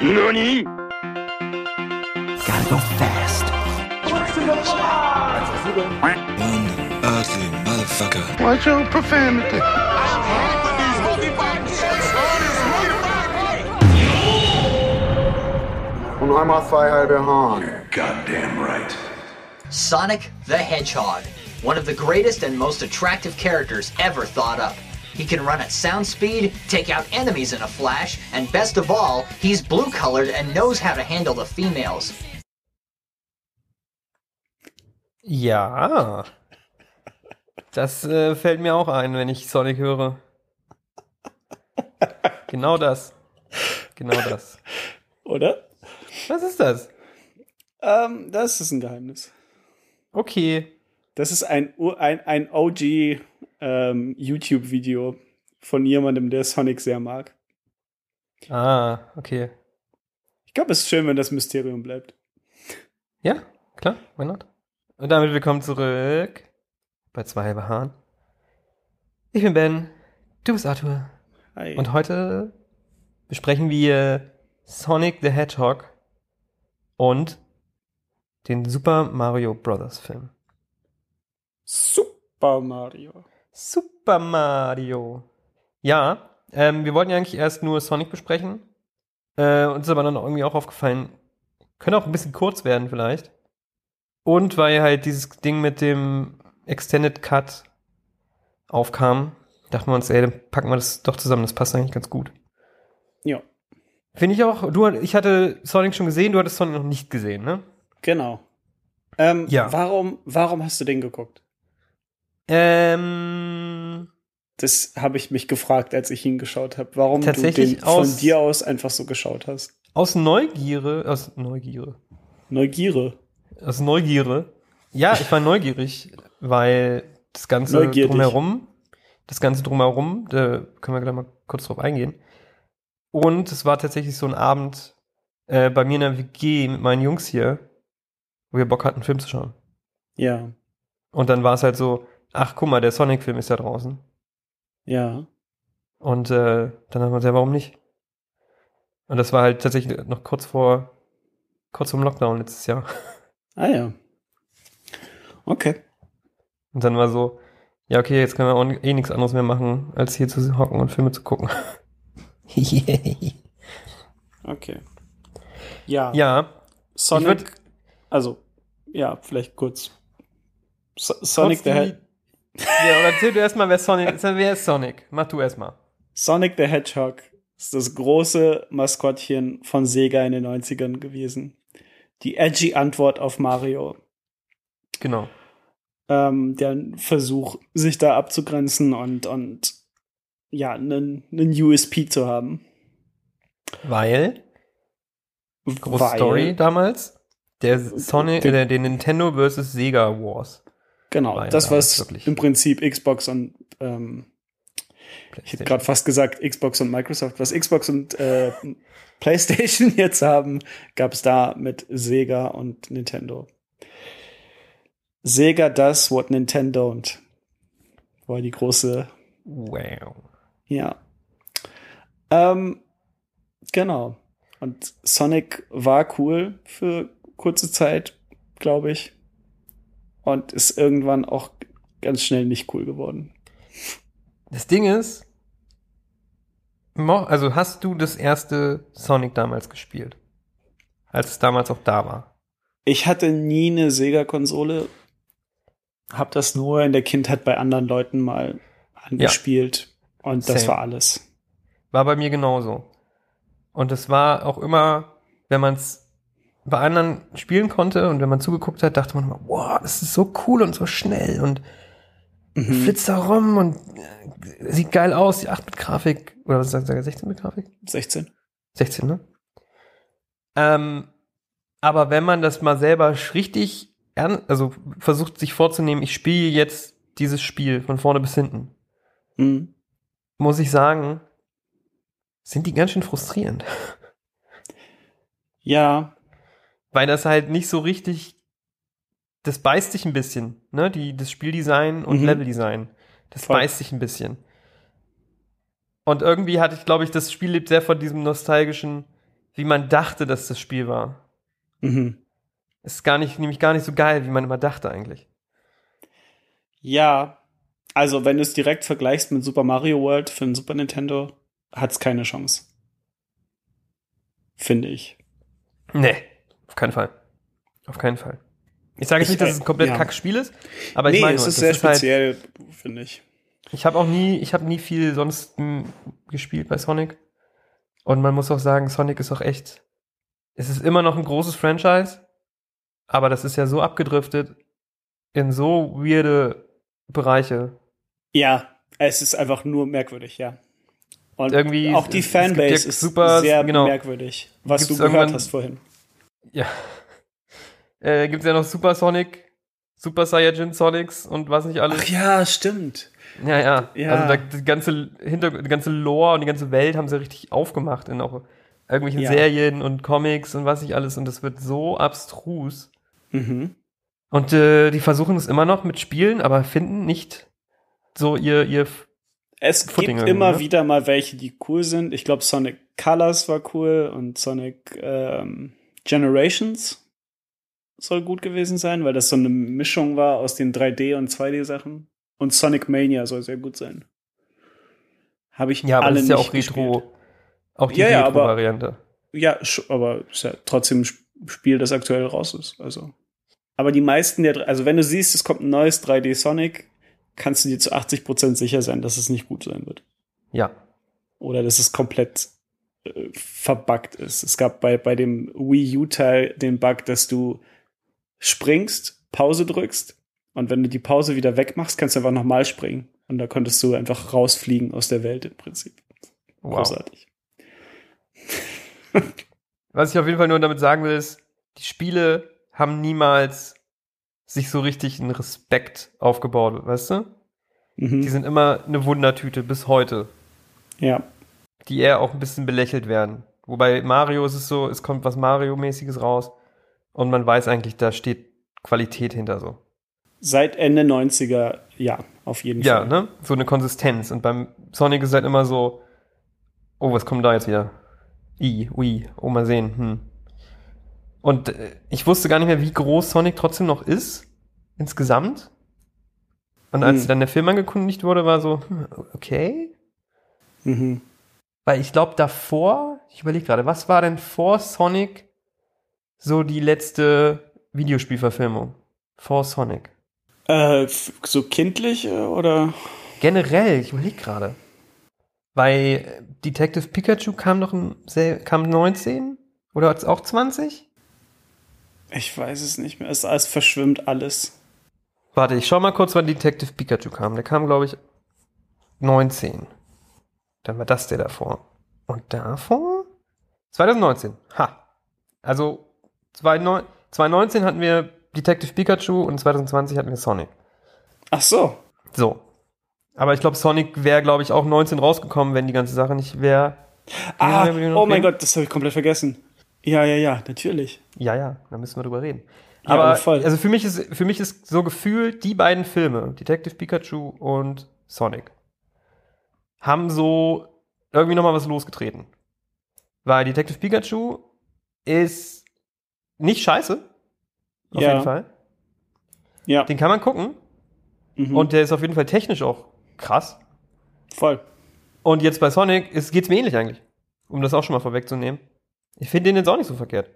NANI? Gotta go fast. What's in the One ugly motherfucker. Watch your profanity. Und einmal zwei halbe Hahn. Goddamn right. Sonic the Hedgehog, one of the greatest and most attractive characters ever thought up. He can run at sound speed, take out enemies in a flash, and best of all, he's blue colored and knows how to handle the females. Ja. Das äh, fällt mir auch ein, wenn ich Sonic höre. Genau das. Genau das. Oder? Was ist das? Ähm, das ist ein Geheimnis. Okay. Das ist ein, Ur- ein, ein OG ähm, YouTube-Video von jemandem, der Sonic sehr mag. Ah, okay. Ich glaube, es ist schön, wenn das Mysterium bleibt. Ja, klar, why not? Und damit willkommen zurück bei zwei halbe Haaren. Ich bin Ben, du bist Arthur. Hi. Und heute besprechen wir Sonic the Hedgehog und den Super Mario Bros. Film. Super Mario. Super Mario. Ja, ähm, wir wollten ja eigentlich erst nur Sonic besprechen. Äh, uns ist aber dann irgendwie auch aufgefallen, könnte auch ein bisschen kurz werden vielleicht. Und weil halt dieses Ding mit dem Extended Cut aufkam, dachten wir uns, ey, dann packen wir das doch zusammen, das passt eigentlich ganz gut. Ja, Finde ich auch. Du, ich hatte Sonic schon gesehen, du hattest Sonic noch nicht gesehen, ne? genau. Ähm, Ja. Warum, warum hast du den geguckt? Ähm, Das habe ich mich gefragt, als ich ihn geschaut habe. Warum du den von aus- dir aus einfach so geschaut hast. aus Neugierde, aus Neugierde, Neugierde. aus Neugierde. Ja, ich war neugierig, weil das Ganze Neugierig. drumherum, das Ganze drumherum, da können wir gleich mal kurz drauf eingehen. Und es war tatsächlich so ein Abend äh, bei mir in der WG mit meinen Jungs hier, wo wir Bock hatten, einen Film zu schauen. Ja, Und dann war es halt so, ach guck mal, der Sonic-Film ist ja draußen. ja. Und äh, dann haben wir ja, warum nicht? Und das war halt tatsächlich noch kurz vor, kurz vor dem Lockdown letztes Jahr. Ah ja. Okay. Und dann war so, ja, okay, jetzt können wir auch eh nichts anderes mehr machen, als hier zu hocken und Filme zu gucken. Okay. Ja, ja, Sonic. würd- also, ja, vielleicht kurz. So Sonic, Hedgehog. Ja, oder erzähl du erstmal, wer Sonic Wer ist Sonic? Mach du erstmal. Sonic the Hedgehog ist das große Maskottchen von Sega in den 90ern gewesen. Die edgy Antwort auf Mario. Genau. Ähm, der Versuch, sich da abzugrenzen und, und ja, einen, einen USP zu haben. Weil, große Weil- Story damals, der Sonic, Der- der Nintendo versus Sega Wars. Genau, ja das was im Prinzip Xbox und ähm, ich hätte gerade fast gesagt Xbox und Microsoft, was Xbox und äh, PlayStation jetzt haben, gab es da mit Sega und Nintendo. Sega does what Nintendo don't. War die große, Wow. ja. Ähm, genau. Und Sonic war cool für kurze Zeit, glaube ich. Und ist irgendwann auch ganz schnell nicht cool geworden. Das Ding ist, also hast du das erste Sonic damals gespielt? Als es damals auch da war. Ich hatte nie eine Sega-Konsole, hab das nur in der Kindheit bei anderen Leuten mal angespielt und das Same. war alles. War bei mir genauso. Und es war auch immer, wenn man es bei anderen spielen konnte und wenn man zugeguckt hat, dachte man immer, wow, das ist so cool und so schnell und Mhm. flitzt da rum und äh, sieht geil aus, die 8-Bit-Grafik. Oder was sagt ihr, 16-Bit-Grafik? 16. 16, ne? Ähm, aber wenn man das mal selber richtig, also versucht sich vorzunehmen, ich spiele jetzt dieses Spiel von vorne bis hinten, Mhm. muss ich sagen, sind die ganz schön frustrierend. Ja, Weil das halt nicht so richtig, das beißt sich ein bisschen, ne? Die, das Spieldesign und Mhm. Leveldesign. Das Voll. beißt sich ein bisschen. Und irgendwie hatte ich, glaube ich, das Spiel lebt sehr von diesem nostalgischen, wie man dachte, dass das Spiel war. Mhm. Es ist gar nicht, nämlich gar nicht so geil, wie man immer dachte eigentlich. Ja, also wenn du es direkt vergleichst mit Super Mario World für den Super Nintendo, hat es keine Chance. Finde ich. Nee, auf keinen Fall. Auf keinen Fall. Ich sage jetzt Ich, nicht, dass es ein komplett ja. Kackspiel ist, aber ich nee, meine, es ist sehr halt, speziell, finde ich. ich habe auch nie, ich habe nie viel sonst gespielt bei Sonic. Und man muss auch sagen, Sonic ist auch echt, es ist immer noch ein großes Franchise, aber das ist ja so abgedriftet in so weirde Bereiche. Ja, es ist einfach nur merkwürdig, ja. Und Irgendwie- auch die Fanbase ja ist super- sehr genau. merkwürdig, was du gehört hast vorhin. Ja. Äh, gibt's ja noch Super Sonic, Super Saiyajin Sonics und was nicht alles. Ach ja, stimmt. Ja, ja. Ja. Also da, die ganze Hinter die ganze Lore und die ganze Welt haben sie richtig aufgemacht in auch irgendwelchen Ja. Serien und Comics und was nicht alles und das wird so abstrus. Mhm. Und äh, die versuchen es immer noch mit Spielen, aber finden nicht so ihr ihr Es Footing gibt immer ne? wieder mal welche, die cool sind. Ich glaube, Sonic Colors war cool und Sonic ähm, Generations soll gut gewesen sein, weil das so eine Mischung war aus den 3D- und 2D-Sachen. Und Sonic Mania soll sehr gut sein. Habe ich ja, aber alle das ist ja auch Retro, auch die Ja, ja, aber- Retro Variante. Ja, aber ist ja trotzdem ein Sp- Spiel, das aktuell raus ist. Also. Aber die meisten der, also wenn du siehst, es kommt ein neues 3D Sonic, kannst du dir zu 80% sicher sein, dass es nicht gut sein wird. Ja. Oder dass es komplett äh, verbuggt ist. Es gab bei, bei dem Wii U-Teil den Bug, dass du springst, Pause drückst und wenn du die Pause wieder wegmachst, kannst du einfach nochmal springen. Und da konntest du einfach rausfliegen aus der Welt im Prinzip. Wow. Großartig. Was ich auf jeden Fall nur damit sagen will, ist, die Spiele haben niemals sich so richtig einen Respekt aufgebaut, weißt du? Die Mhm. sind immer eine Wundertüte bis heute, Ja. Die eher auch ein bisschen belächelt werden. Wobei Mario ist es so, es kommt was Mario-mäßiges raus und man weiß eigentlich, da steht Qualität hinter so. Seit Ende 90er, ja, auf jeden Ja, Fall. ne? So eine Konsistenz. Und beim Sonic ist halt immer so, oh, was kommt da jetzt wieder? I, ui, oh, mal sehen. Hm. Und äh, ich wusste gar nicht mehr, wie groß Sonic trotzdem noch ist, insgesamt. Und als Hm. dann der Film angekündigt wurde, war so, hm, okay. Mhm. Weil ich glaube, davor, ich überlege gerade, was war denn vor Sonic so die letzte Videospielverfilmung? Vor Sonic. Äh, so kindlich äh, oder? Generell, ich überlege gerade. Weil Detective Pikachu kam noch im, kam 19? Oder auch 20? Ich weiß es nicht mehr. Es, es verschwimmt alles. Warte, ich schau mal kurz, wann Detective Pikachu kam. Der kam, glaube ich, 19. Dann war das der davor. Und davor? 2019. Ha. Also 2009 2019 hatten wir Detective Pikachu und 2020 hatten wir Sonic. Ach so. So. Aber ich glaube, Sonic wäre, glaube ich, auch 19 rausgekommen, wenn die ganze Sache nicht wäre. Ah, oh mein? Gott, das habe ich komplett vergessen. Ja, ja, ja, natürlich. Ja, ja, da müssen wir drüber reden. Ja, Aber aber voll. also für mich ist für mich ist so gefühlt die beiden Filme, Detective Pikachu und Sonic, haben so irgendwie noch mal was losgetreten. Weil Detective Pikachu ist nicht scheiße. Auf Ja. jeden Fall. Ja. Den kann man gucken Mhm. und der ist auf jeden Fall technisch auch krass. voll. Und jetzt bei Sonic ist, geht's mir ähnlich eigentlich. Um das auch schon mal vorwegzunehmen. Ich finde den jetzt auch nicht so verkehrt.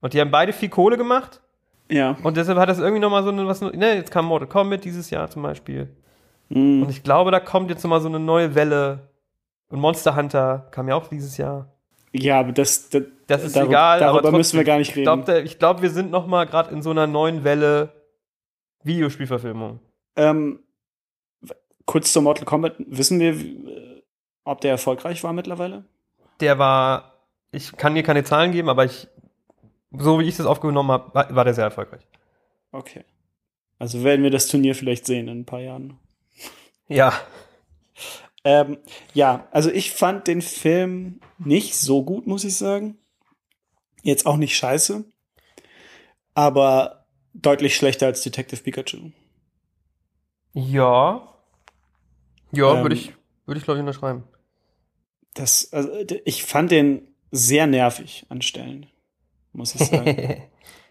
Und die haben beide viel Kohle gemacht. Ja. Und deshalb hat das irgendwie nochmal so eine, was, ne, jetzt kam Mortal Kombat dieses Jahr zum Beispiel. Mhm. Und ich glaube, da kommt jetzt nochmal so eine neue Welle. Und Monster Hunter kam ja auch dieses Jahr. Ja, aber das, das, Das ist darüber, egal. Darüber aber trotzdem, müssen wir gar nicht Ich reden. glaube, ich glaub, wir sind nochmal gerade in so einer neuen Welle Videospielverfilmung. ähm, kurz zur Mortal Kombat. Wissen wir, äh, ob der erfolgreich war mittlerweile? Der war, ich kann dir keine Zahlen geben, aber ich, so wie ich das aufgenommen habe, war, war der sehr erfolgreich. Okay. Also werden wir das Turnier vielleicht sehen in ein paar Jahren. Ja. Ähm, ja, also ich fand den Film nicht so gut, muss ich sagen. Jetzt auch nicht scheiße. Aber deutlich schlechter als Detective Pikachu. Ja. Ja, Ähm, würde ich, würde ich glaube ich unterschreiben. Das, also, ich fand den sehr nervig an Stellen, muss ich sagen.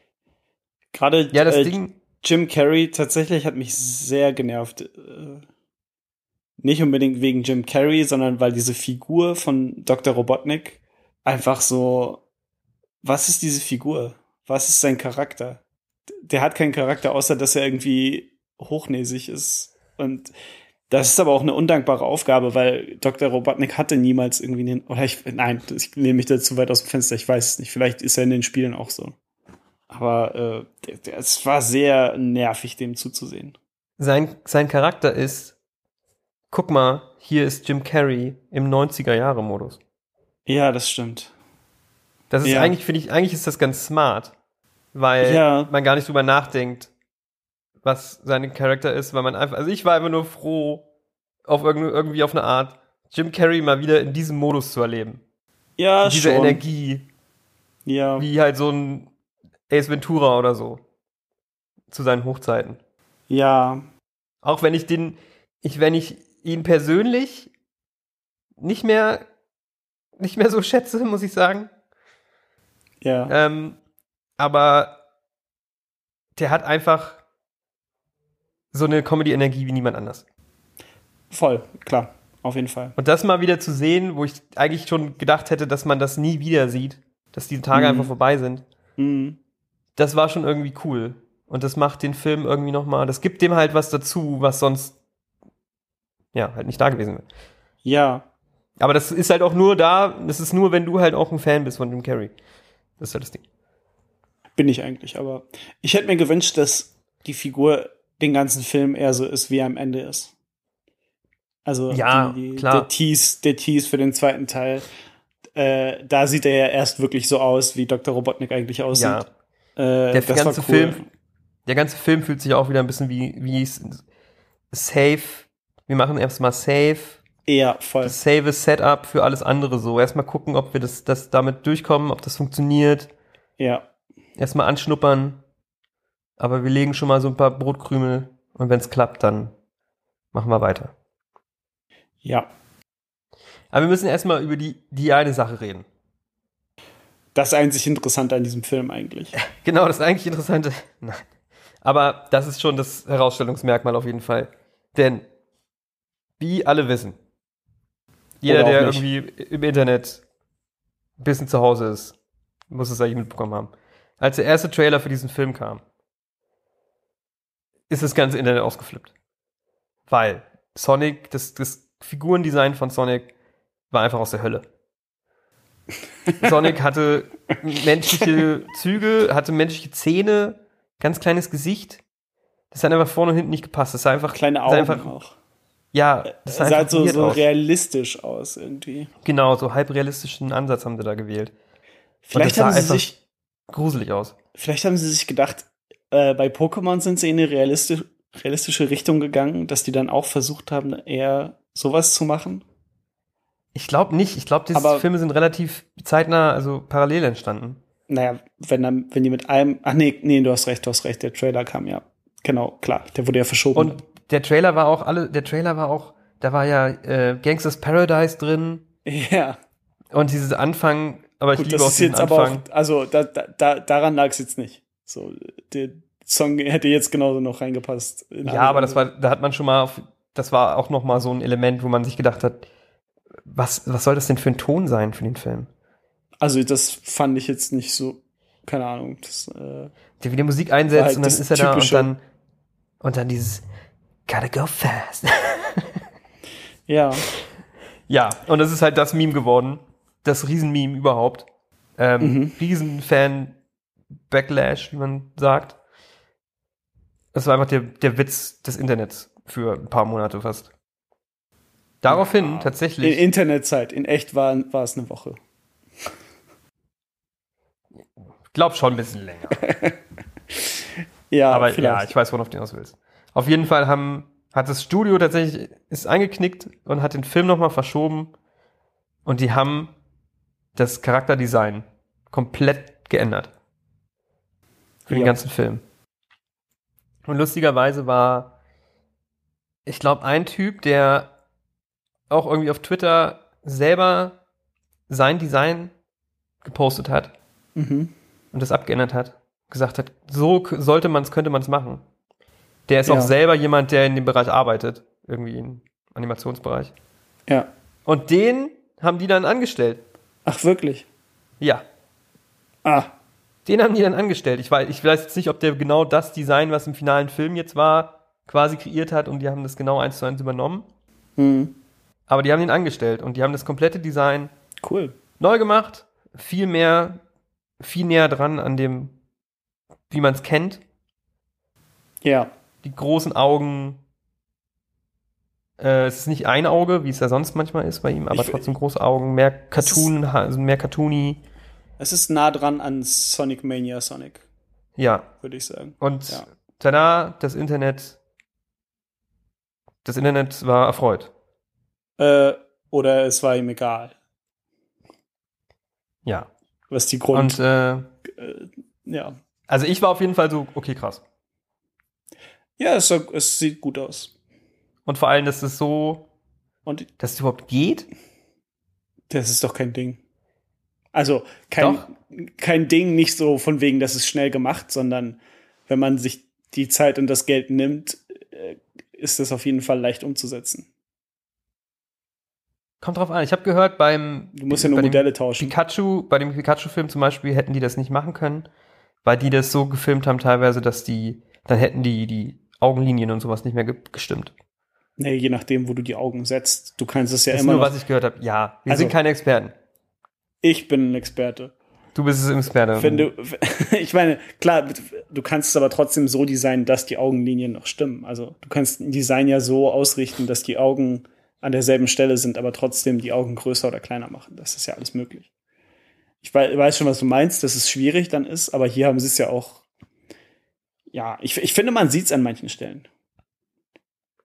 Gerade ja, das äh, Ding, Jim Carrey tatsächlich hat mich sehr genervt. Äh, Nicht unbedingt wegen Jim Carrey, sondern weil diese Figur von Dr. Robotnik einfach so, was ist diese Figur? Was ist sein Charakter? Der hat keinen Charakter, außer dass er irgendwie hochnäsig ist. Und das ist aber auch eine undankbare Aufgabe, weil Dr. Robotnik hatte niemals irgendwie einen, oder ich, nein, ich nehme mich da zu weit aus dem Fenster, ich weiß es nicht. Vielleicht ist er in den Spielen auch so. Aber äh, es war sehr nervig, dem zuzusehen. sein, sein Charakter ist, guck mal, hier ist Jim Carrey im 90er-Jahre-Modus. Ja, das stimmt. Das ist Ja. eigentlich, finde ich, eigentlich ist das ganz smart, weil Ja. man gar nicht drüber nachdenkt, was sein Charakter ist, weil man einfach, also ich war einfach nur froh, auf irgend, irgendwie auf eine Art, Jim Carrey mal wieder in diesem Modus zu erleben. Ja, Diese schon. Energie, Ja, wie halt so ein Ace Ventura oder so. Zu seinen Hochzeiten. ja, Auch wenn ich den, ich, wenn ich ihn persönlich nicht mehr, nicht mehr so schätze, muss ich sagen. ja. Ähm, aber der hat einfach so eine Comedy-Energie wie niemand anders. Voll, klar, auf jeden Fall. Und das mal wieder zu sehen, wo ich eigentlich schon gedacht hätte, dass man das nie wieder sieht, dass diese Tage Mhm. einfach vorbei sind, Mhm. das war schon irgendwie cool. Und das macht den Film irgendwie nochmal, das gibt dem halt was dazu, was sonst, ja, halt nicht da gewesen wäre. Ja, Aber das ist halt auch nur da, das ist nur, wenn du halt auch ein Fan bist von Jim Carrey. Das ist halt das Ding. bin ich eigentlich, aber ich hätte mir gewünscht, dass die Figur den ganzen Film eher so ist, wie er am Ende ist. Also Ja, die, die, klar. der Tease, der Tease für den zweiten Teil, äh, da sieht er ja erst wirklich so aus, wie Dr. Robotnik eigentlich aussieht. Ja. Äh, Der ganze cool. Film, der ganze Film fühlt sich auch wieder ein bisschen wie, wie safe. Wir machen erstmal safe. Ja, voll. Save Setup für alles andere so. Erstmal gucken, ob wir das, das damit durchkommen, ob das funktioniert. Ja, Erstmal anschnuppern. Aber wir legen schon mal so ein paar Brotkrümel und wenn es klappt, dann machen wir weiter. ja. Aber wir müssen erstmal über die, die eine Sache reden. Das einzig Interessante an diesem Film eigentlich. Genau, das eigentlich Interessante. Nein. Aber das ist schon das Herausstellungsmerkmal auf jeden Fall. Denn, wie alle wissen, jeder, der nicht. irgendwie im Internet ein bisschen zu Hause ist, muss es eigentlich mitbekommen haben. Als der erste Trailer für diesen Film kam, ist das ganze Internet ausgeflippt. Weil Sonic, das, das Figurendesign von Sonic war einfach aus der Hölle. Sonic hatte menschliche Züge, hatte menschliche Zähne, ganz kleines Gesicht. Das hat einfach vorne und hinten nicht gepasst. Das sah einfach Kleine Augen einfach, auch. Ja, das sah Es sah halt so, so aus. realistisch aus irgendwie. Genau, so halbrealistischen Ansatz haben sie da gewählt. Vielleicht haben sie sich Gruselig aus. Vielleicht haben sie sich gedacht, äh, bei Pokémon sind sie in eine realistisch, realistische Richtung gegangen, dass die dann auch versucht haben, eher sowas zu machen. Ich glaube nicht. Ich glaube, diese Aber- Filme sind relativ zeitnah, also parallel entstanden. Naja, wenn dann, wenn die mit einem, ach nee, nee, du hast recht, du hast recht, der Trailer kam ja. Genau, klar, der wurde ja verschoben. Und der Trailer war auch alle, der Trailer war auch, da war ja äh, Gangsters Paradise drin ja, und dieses Anfang, aber ich gut, liebe das auch ist jetzt aber Anfang. auch, also da, da, da, daran lag es jetzt nicht. So, der Song hätte jetzt genauso noch reingepasst. in Ja, aber das war, da hat man schon mal, auf, das war auch noch mal so ein Element, wo man sich gedacht hat, was, was soll das denn für ein Ton sein für den Film? Also das fand ich jetzt nicht so, keine Ahnung, das, äh, Der wieder Musik einsetzt halt und dann ist er da und dann, und dann dieses Gotta go fast. ja, ja, und das ist halt das Meme geworden. Das Riesenmeme überhaupt. Ähm, Mhm. Riesenfan-Backlash, wie man sagt. Das war einfach der, der Witz des Internets für ein paar Monate fast. Daraufhin in tatsächlich, Internetzeit, in echt war, war es eine Woche. ich glaube schon ein bisschen länger. Ja, Aber ja, vielleicht. ich weiß, worauf du hinaus willst. Auf jeden Fall haben, hat das Studio tatsächlich, ist eingeknickt und hat den Film nochmal verschoben. Und die haben das Charakterdesign komplett geändert. Für den Ja. ganzen Film. Und lustigerweise war, ich glaube, ein Typ, der auch irgendwie auf Twitter selber sein Design gepostet hat Mhm. und das abgeändert hat. Gesagt hat, so sollte man es, könnte man es machen. Der ist Ja. auch selber jemand, der in dem Bereich arbeitet. Irgendwie im Animationsbereich. Ja. Und den haben die dann angestellt. Ach, wirklich? Ja. Ah, Den haben die dann angestellt. Ich weiß, ich weiß jetzt nicht, ob der genau das Design, was im finalen Film jetzt war, quasi kreiert hat und die haben das genau eins zu eins übernommen. hm. Aber die haben ihn angestellt und die haben das komplette Design cool. neu gemacht, viel mehr, viel näher dran an dem, wie man es kennt. Ja. Die großen Augen. Äh, es ist nicht ein Auge, wie es ja sonst manchmal ist bei ihm, aber Ich- trotzdem große Augen, mehr Cartoon, also mehr Cartoony. Es ist nah dran an Sonic Mania Sonic, Ja. würde ich sagen. Und Ja. tada, das Internet, das Internet war erfreut. Äh, oder es war ihm egal, Ja. was die Grund. Und äh, äh, ja. also ich war auf jeden Fall so, okay, krass. Ja, es, es sieht gut aus. Und vor allem, dass es so, Und dass es überhaupt geht. das ist doch kein Ding. Also kein, Doch. kein Ding, nicht so von wegen, das ist schnell gemacht, sondern wenn man sich die Zeit und das Geld nimmt, äh, ist das auf jeden Fall leicht umzusetzen. Kommt drauf an. Ich habe gehört, beim Du musst ja nur Modelle tauschen. Pikachu, bei dem Pikachu-Film zum Beispiel hätten die das nicht machen können, weil die das so gefilmt haben teilweise, dass die, dann hätten die die Augenlinien und sowas nicht mehr ge gestimmt. Nee, je nachdem, wo du die Augen setzt. Du kannst es ja das ist immer nur, noch. was ich gehört habe. Ja, wir Also- sind keine Experten. Ich bin ein Experte. Du bist es im Experte. Wenn du, ich meine, klar, du kannst es aber trotzdem so designen, dass die Augenlinien noch stimmen. Also du kannst ein Design ja so ausrichten, dass die Augen an derselben Stelle sind, aber trotzdem die Augen größer oder kleiner machen. Das ist ja alles möglich. Ich wei- weiß schon, was du meinst, dass es schwierig dann ist, aber hier haben sie es ja auch. Ja, ich, ich finde, man sieht es an manchen Stellen.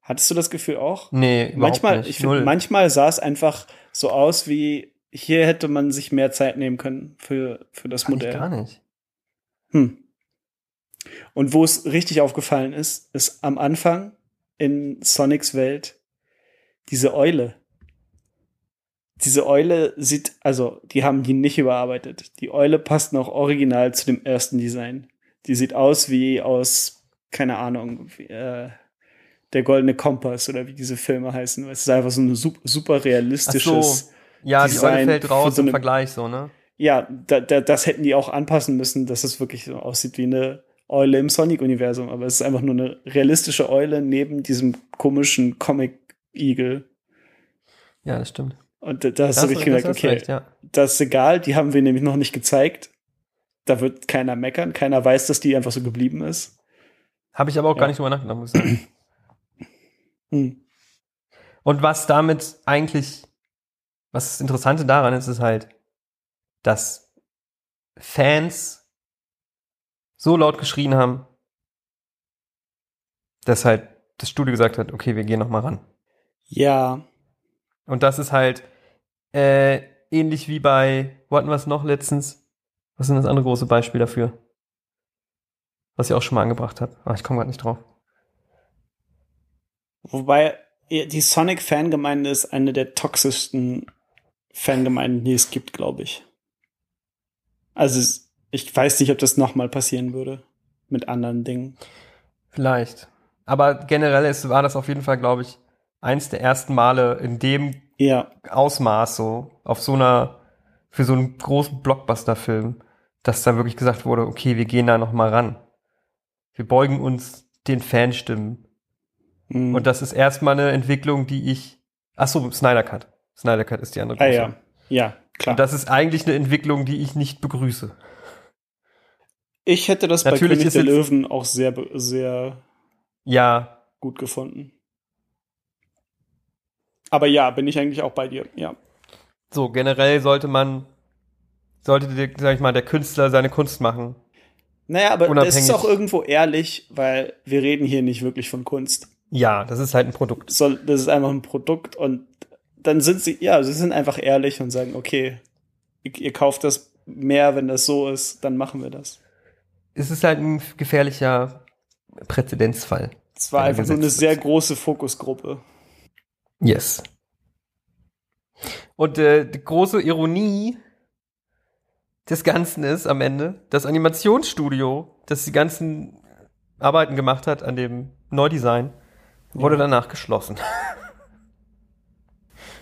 Hattest du das Gefühl auch? nee, manchmal, nicht. ich finde, Null. manchmal sah es einfach so aus wie, hier hätte man sich mehr Zeit nehmen können für, für das Fand ich Modell. gar nicht. Hm. Und wo es richtig aufgefallen ist, ist am Anfang in Sonics Welt diese Eule. Diese Eule sieht, also die haben die nicht überarbeitet. Die Eule passt noch original zu dem ersten Design. Die sieht aus wie aus, keine Ahnung, wie, äh, der goldene Kompass oder wie diese Filme heißen. Es ist einfach so ein sup- super Ach realistisches. so. Ja, die Design Eule fällt raus so im eine- Vergleich so, ne? Ja, da, da, das hätten die auch anpassen müssen, dass es wirklich so aussieht wie eine Eule im Sonic-Universum. Aber es ist einfach nur eine realistische Eule neben diesem komischen Comic-Igel. Ja, das stimmt. Und da, da hast du wirklich gemerkt, okay, recht, ja. das ist egal, die haben wir nämlich noch nicht gezeigt. Da wird keiner meckern, keiner weiß, dass die einfach so geblieben ist. Habe ich aber auch Ja. gar nicht drüber nachgedacht, muss ich sagen. Hm. Und was damit eigentlich, was das Interessante daran ist, ist halt, dass Fans so laut geschrien haben, dass halt das Studio gesagt hat, okay, wir gehen noch mal ran. Ja, Und das ist halt äh, ähnlich wie bei, wo hatten wir es noch letztens? Was ist denn das andere große Beispiel dafür? Was ich auch schon mal angebracht habe. Ah, ich komme gerade nicht drauf. wobei die Sonic-Fangemeinde ist eine der toxischsten Fangemeinden, die es gibt, glaube ich. Also ich weiß nicht, ob das noch mal passieren würde mit anderen Dingen. Vielleicht. Aber generell ist, war das auf jeden Fall, glaube ich, eins der ersten Male in dem Ja, Ausmaß so, auf so einer, für so einen großen Blockbuster-Film, dass da wirklich gesagt wurde, okay, wir gehen da noch mal ran. Wir beugen uns den Fanstimmen. Mhm. Und das ist erstmal eine Entwicklung, die ich, ach so, Snyder Cut. Snyder Cut ist die andere ah, ja, ja, klar. Und das ist eigentlich eine Entwicklung, die ich nicht begrüße. ich hätte das bei Natürlich König ist der Löwen auch sehr, sehr Ja, gut gefunden. Aber ja, bin ich eigentlich auch bei dir. Ja, so generell sollte man, sollte, der, sag ich mal, der Künstler seine Kunst machen. naja, aber das Unabhängig. ist auch irgendwo ehrlich, weil wir reden hier nicht wirklich von Kunst. Ja, das ist halt ein Produkt. soll, das ist einfach ein Produkt und dann sind sie, ja, sie sind einfach ehrlich und sagen, okay, ihr, kauft das mehr, wenn das so ist, dann machen wir das. Es ist halt ein gefährlicher Präzedenzfall. Es war einfach nur eine gesetzt sehr große Fokusgruppe. Yes. Und äh, die große Ironie des Ganzen ist am Ende, das Animationsstudio, das die ganzen Arbeiten gemacht hat an dem Neudesign, wurde danach geschlossen.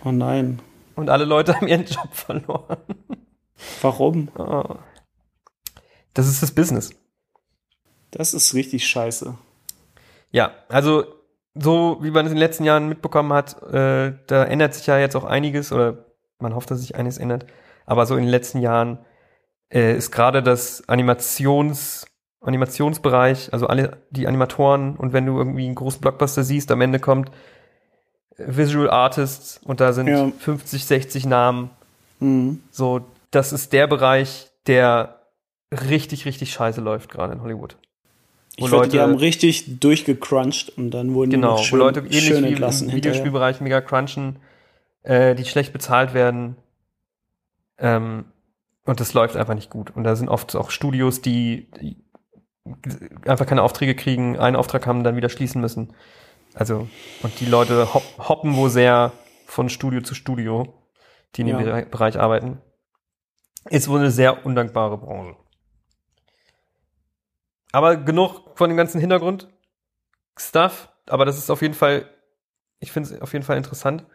Oh nein. Und alle Leute haben ihren Job verloren. Warum? Oh. Das ist das Business. Das ist richtig scheiße. Ja, also so wie man es in den letzten Jahren mitbekommen hat, äh, da ändert sich ja jetzt auch einiges oder man hofft, dass sich einiges ändert. Aber so in den letzten Jahren äh, ist gerade das Animations Animationsbereich, also alle die Animatoren und wenn du irgendwie einen großen Blockbuster siehst, am Ende kommt Visual Artists und da sind Ja. 50, 60 Namen. Mhm. So, das ist der Bereich, der richtig, richtig scheiße läuft gerade in Hollywood. Ich Wo wollte, die Leute- haben richtig durchgecrunched und dann wurden die Genau, wo schön, Leute ähnlich schön wie entlassen im hinterher. Videospielbereich mega crunchen, äh, die schlecht bezahlt werden. Ähm, und das läuft einfach nicht gut. Und da sind oft auch Studios, die, die einfach keine Aufträge kriegen, einen Auftrag haben, dann wieder schließen müssen. Also, und die Leute hop hoppen wo sehr von Studio zu Studio, die in dem Ja. Bere- Bereich arbeiten. Ist wohl eine sehr undankbare Branche. Aber genug von dem ganzen Hintergrund. Stuff, aber das ist auf jeden Fall, ich finde es auf jeden Fall interessant.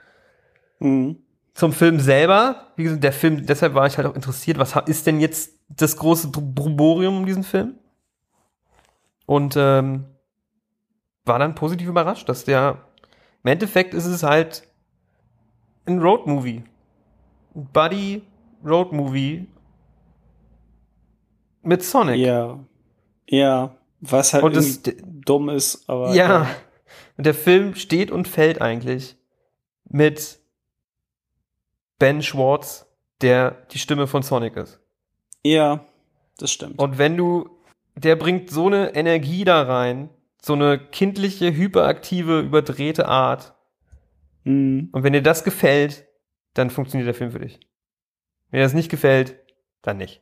Mhm. Zum Film selber, wie gesagt, der Film, deshalb war ich halt auch interessiert, was ist denn jetzt das große Bruborium um diesen Film? Und ähm, war dann positiv überrascht, dass der, im Endeffekt ist es halt ein Road-Movie. Ein Buddy-Road-Movie mit Sonic. Ja. Ja. Was halt Und das- dumm ist, aber. Ja. Und der Film steht und fällt eigentlich mit Ben Schwartz, der die Stimme von Sonic ist. Ja, das stimmt. Und wenn du, der bringt so eine Energie da rein, so eine kindliche, hyperaktive, überdrehte Art. Mhm. Und wenn dir das gefällt, dann funktioniert der Film für dich. Wenn dir das nicht gefällt, dann nicht.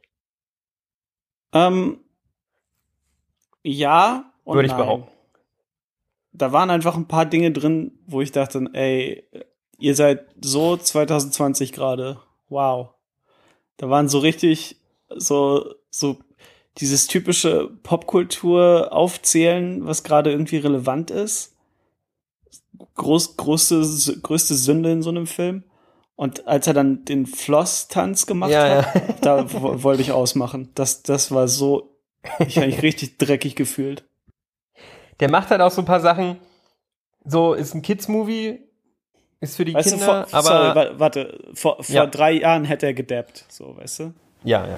Ähm, ja und Würde ich nein. behaupten. Da waren einfach ein paar Dinge drin, wo ich dachte, ey, ihr seid so 2020 gerade. Wow. Da waren so richtig so so dieses typische Popkultur aufzählen, was gerade irgendwie relevant ist. Groß, große, größte Sünde in so einem Film. Und als er dann den Floss-Tanz gemacht Ja, hat, ja. da wo- wollte ich ausmachen. Das, das war so, ich habe mich richtig dreckig gefühlt. Der macht halt auch so ein paar Sachen. So, ist ein Kids-Movie, ist für die Weißt Kinder, du, vor, aber. sorry, wa- warte, vor, vor Ja. drei Jahren hätte er gedappt, so, weißt du? Ja, ja.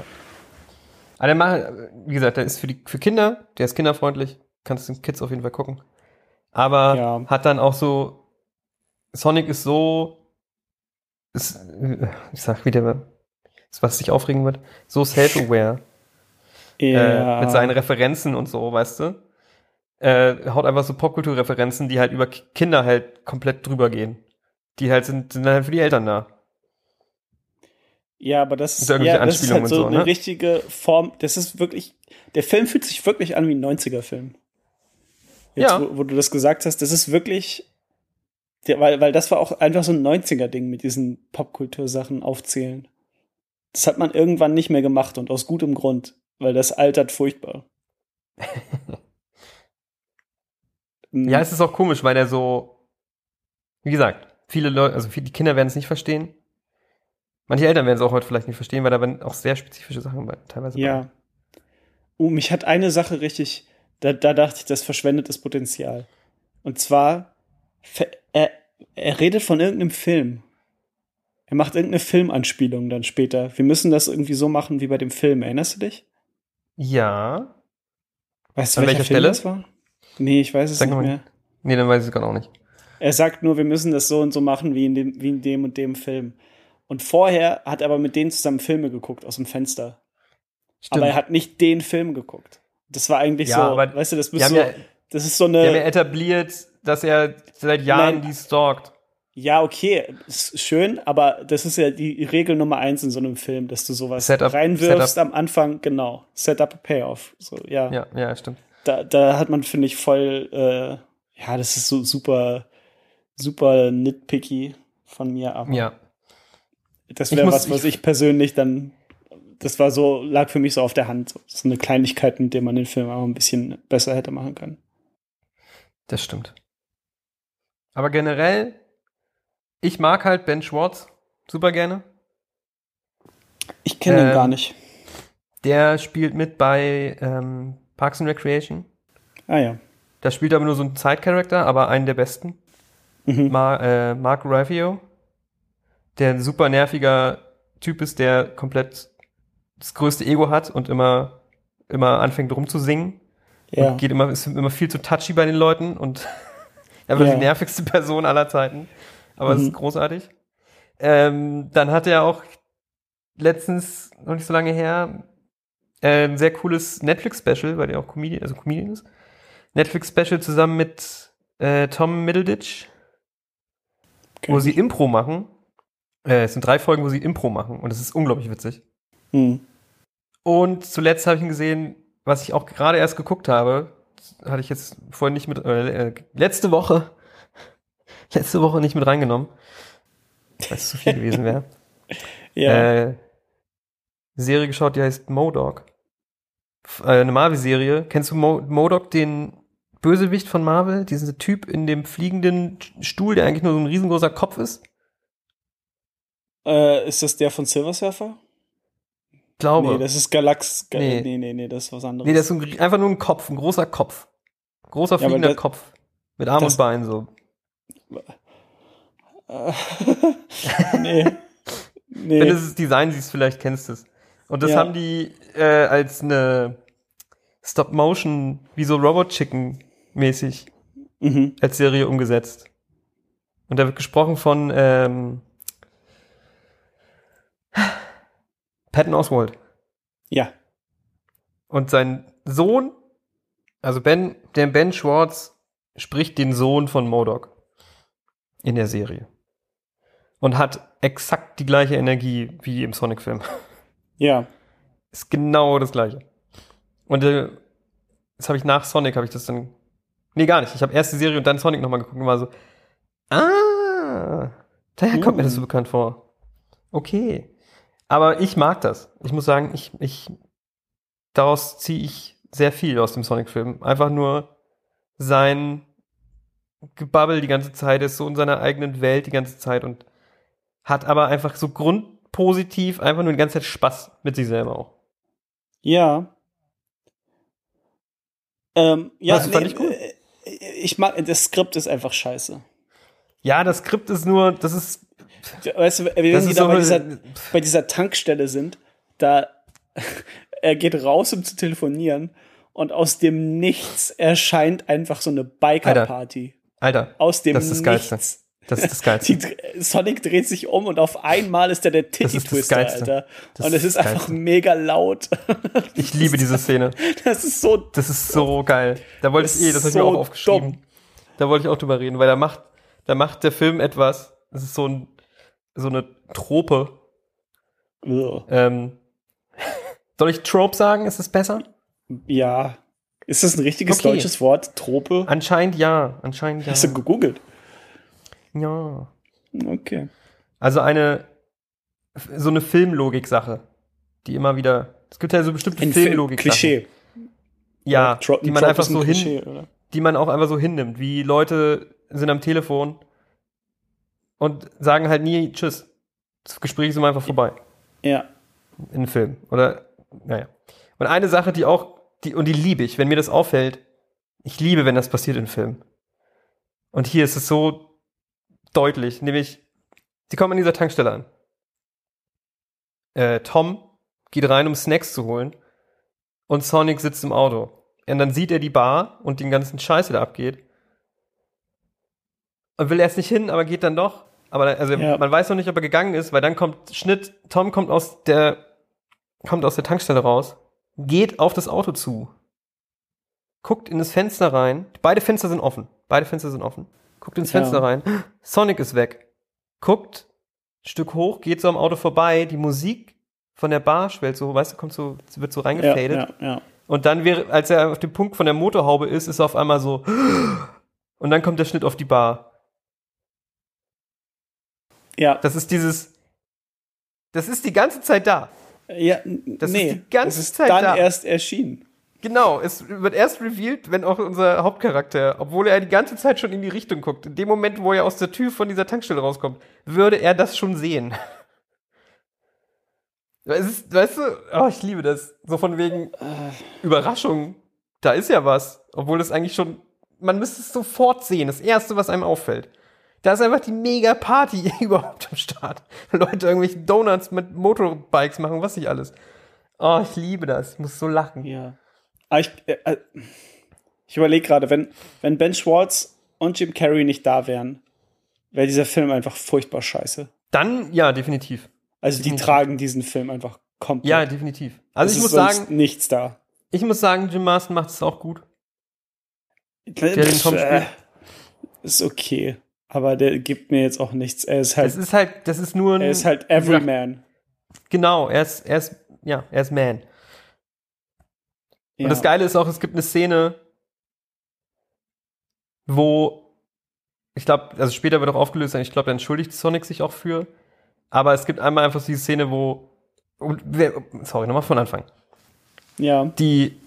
Aber der macht, wie gesagt, der ist für die für Kinder, der ist kinderfreundlich, kannst du den Kids auf jeden Fall gucken. Aber Ja. hat dann auch so Sonic ist so ist, ich sag wieder was sich aufregen wird, so self-aware äh, mit seinen Referenzen und so, weißt du? Äh, haut einfach so Popkulturreferenzen, die halt über Ki- Kinder halt komplett drüber gehen. Die halt sind, sind halt für die Eltern da. Ja, aber das ist, ja, das ist halt so so, eine ne? richtige Form. Das ist wirklich, der Film fühlt sich wirklich an wie ein 90er-Film. Jetzt, Ja. wo, wo du das gesagt hast, das ist wirklich, der, weil, weil das war auch einfach so ein 90er-Ding mit diesen Popkultursachen aufzählen. Das hat man irgendwann nicht mehr gemacht und aus gutem Grund, weil das altert furchtbar. Ja, es ist auch komisch, weil der so, wie gesagt, viele Leute, also viele, die Kinder werden es nicht verstehen. Manche Eltern werden es auch heute vielleicht nicht verstehen, weil da werden auch sehr spezifische Sachen bei, teilweise bei. Ja. Oh, mich hat eine Sache richtig, da, da dachte ich, das verschwendet das Potenzial. Und zwar, er, er redet von irgendeinem Film. Er macht irgendeine Filmanspielung dann später. Wir müssen das irgendwie so machen wie bei dem Film. Erinnerst du dich? Ja. Weißt du, An welcher, welcher Film Stelle? das war? Nee, ich weiß es Sag nicht mal. mehr. Nee, dann weiß ich es gerade auch nicht. Er sagt nur, wir müssen das so und so machen wie in dem, wie in dem und dem Film. Und vorher hat er aber mit denen zusammen Filme geguckt aus dem Fenster. Aber er hat nicht den Film geguckt. Das war eigentlich Ja, so, aber weißt du, das bist so, ja, das ist so die haben ja eine, etabliert, dass er seit Jahren Nein. die stalkt. ja, okay, ist schön, aber das ist ja die Regel Nummer eins in so einem Film, dass du sowas Setup- reinwirfst Setup. am Anfang, genau. Setup, Payoff. So, ja. Ja, ja, stimmt. Da, da hat man, finde ich, voll, äh, ja, das ist so super, super nitpicky von mir, aber Ja. das wäre was, was ich- ich persönlich dann das war so, lag für mich so auf der Hand. So eine Kleinigkeit, mit der man den Film auch ein bisschen besser hätte machen können. Das stimmt. Aber generell, ich mag halt Ben Schwartz super gerne. Ich kenne ihn Ähm, gar nicht. Der spielt mit bei ähm, Parks and Recreation. Ah ja. Da spielt er aber nur so einen Side-Character, aber einen der besten. Mhm. Ma äh, Mark Raffio, der ein super nerviger Typ ist, der komplett das größte Ego hat und immer, immer anfängt rumzusingen. Ja. Und geht immer, ist immer viel zu touchy bei den Leuten und einfach Ja. die nervigste Person aller Zeiten. Aber es Mhm. ist großartig. Ähm, dann hat er auch letztens, noch nicht so lange her, äh, ein sehr cooles Netflix-Special, weil er auch Comedian, also Comedian ist. Netflix-Special zusammen mit äh, Tom Middleditch, wo sie Impro machen. Äh, es sind drei Folgen, wo sie Impro machen und es ist unglaublich witzig. Hm. Und zuletzt habe ich ihn gesehen, was ich auch gerade erst geguckt habe, hatte ich jetzt vorhin nicht mit, äh, äh, letzte Woche, letzte Woche nicht mit reingenommen, weil es zu viel gewesen wäre. Ja. Äh, Serie geschaut, die heißt Modok. F- Äh, eine Marvel-Serie. Kennst du Mo Modok, den Bösewicht von Marvel? Diesen Typ in dem fliegenden Stuhl, der eigentlich nur so ein riesengroßer Kopf ist? Äh, ist das der von Silver Surfer? Glaube. Nee, das ist Galax. Ga Nee. nee. nee, nee, das ist was anderes. Nee, das ist ein, einfach nur ein Kopf, ein großer Kopf. Großer fliegender das- Kopf. Mit Arm das- und Bein so. nee. nee. Wenn du das Design siehst, vielleicht kennst du es. Und das Ja. haben die äh, als eine Stop-Motion, wie so Robot Chicken mäßig mhm. als Serie umgesetzt. Und da wird gesprochen von ähm, Patton Oswald. Ja. Und sein Sohn, also Ben, der Ben Schwartz, spricht den Sohn von Modok in der Serie. Und hat exakt die gleiche Energie wie im Sonic-Film. Ja. Ist genau das gleiche. Und äh, das habe ich nach Sonic, habe ich das dann. Nee, gar nicht. Ich habe erst die Serie und dann Sonic nochmal geguckt und war so, ah, daher kommt mir das so bekannt vor. Okay. Aber ich mag das. Ich muss sagen, ich, ich, daraus ziehe ich sehr viel aus dem Sonic-Film. Einfach nur sein Gebabbel die ganze Zeit, ist so in seiner eigenen Welt die ganze Zeit und hat aber einfach so grundpositiv einfach nur die ganze Zeit Spaß mit sich selber auch. Ja. Ähm, ja, Das fand ich cool. Ich mag, das Skript ist einfach scheiße. Ja, das Skript ist nur, das ist, Weißt du, wenn die da bei dieser, bei dieser Tankstelle sind, da er geht raus, um zu telefonieren und aus dem Nichts erscheint einfach so eine Biker-Party. Alter, Aus dem das ist das Geilste. Das ist das Geilste. Die, Sonic dreht sich um und auf einmal ist er der Titty-Twister, Geilste. Alter. Das und es ist einfach mega laut. Ich liebe diese Szene. Das ist so Das ist so geil. Da wollte ich eh, das habe ich mir so auch aufgeschrieben. dumm. Da wollte ich auch drüber reden, weil da macht, da macht der Film etwas, das ist so ein, so eine Trope. Ähm, soll ich Trope sagen? Ist es besser? Ja. Ist das ein richtiges Okay. deutsches Wort? Trope? Anscheinend ja. Anscheinend ja. Hast du gegoogelt? Ja. Okay. Also eine, so eine Filmlogik-Sache, die immer wieder, es gibt ja so bestimmte Ein Film- Filmlogik-Sachen. Klischee. Ja, Tro- die man einfach so hin, oder? die man auch einfach so hinnimmt. Wie Leute sind am Telefon und sagen halt nie Tschüss. Das Gespräch ist immer einfach vorbei Ja. in einem Film. Oder, naja. Und eine Sache, die auch, die, und die liebe ich, wenn mir das auffällt, ich liebe, wenn das passiert in Filmen. Und hier ist es so deutlich, nämlich, sie kommen an dieser Tankstelle an. Äh, Tom geht rein, um Snacks zu holen. Und Sonic sitzt im Auto. Und dann sieht er die Bar und den ganzen Scheiß, der da abgeht. Und will erst nicht hin, aber geht dann doch. Aber also Ja. man weiß noch nicht, ob er gegangen ist, weil dann kommt Schnitt, Tom kommt aus der kommt aus der Tankstelle raus, geht auf das Auto zu, guckt in das Fenster rein. Beide Fenster sind offen. Beide Fenster sind offen. Guckt ins Ja. Fenster rein. Sonic ist weg. Guckt ein Stück hoch, geht so am Auto vorbei. Die Musik von der Bar schwellt so, weißt du, kommt so, wird so Ja, reingefadet. ja, ja. Und dann wäre, als er auf dem Punkt von der Motorhaube ist, ist er auf einmal so. Und dann kommt der Schnitt auf die Bar. Ja, Das ist dieses. Das ist die ganze Zeit da. Ja, Das ist nee, die ganze das ist Zeit dann da. erst erschienen. Genau, es wird erst revealed, wenn auch unser Hauptcharakter, obwohl er die ganze Zeit schon in die Richtung guckt, in dem Moment, wo er aus der Tür von dieser Tankstelle rauskommt, würde er das schon sehen. Es ist, weißt du, oh, ich liebe das. So von wegen Überraschung, da ist ja was. Obwohl es eigentlich schon, man müsste es sofort sehen, das Erste, was einem auffällt. Da ist einfach die mega Party überhaupt am Start. Leute irgendwelche Donuts mit Motorbikes machen, was nicht alles. Oh, ich liebe das. Ich muss so lachen. Ja. Aber ich, äh, äh, ich überlege gerade, wenn, wenn Ben Schwartz und Jim Carrey nicht da wären, wäre dieser Film einfach furchtbar scheiße. Dann, ja, definitiv. Also die Definitiv. tragen diesen Film einfach komplett. Ja, definitiv. Also Es ich muss sagen, nichts da. ich muss sagen, Jim Marston macht es auch gut. Der den Tom Äh, spielt. ist okay. Aber der gibt mir jetzt auch nichts. Er ist halt, Es ist halt, das ist nur ein. er ist halt Everyman. Genau, er ist, er ist, ja, er ist Man. Ja. Und das Geile ist auch, es gibt eine Szene, wo, ich glaube, also später wird auch aufgelöst, ich glaube, da entschuldigt Sonic sich auch für. Aber es gibt einmal einfach diese Szene, wo, sorry, nochmal von Anfang. Ja. Die,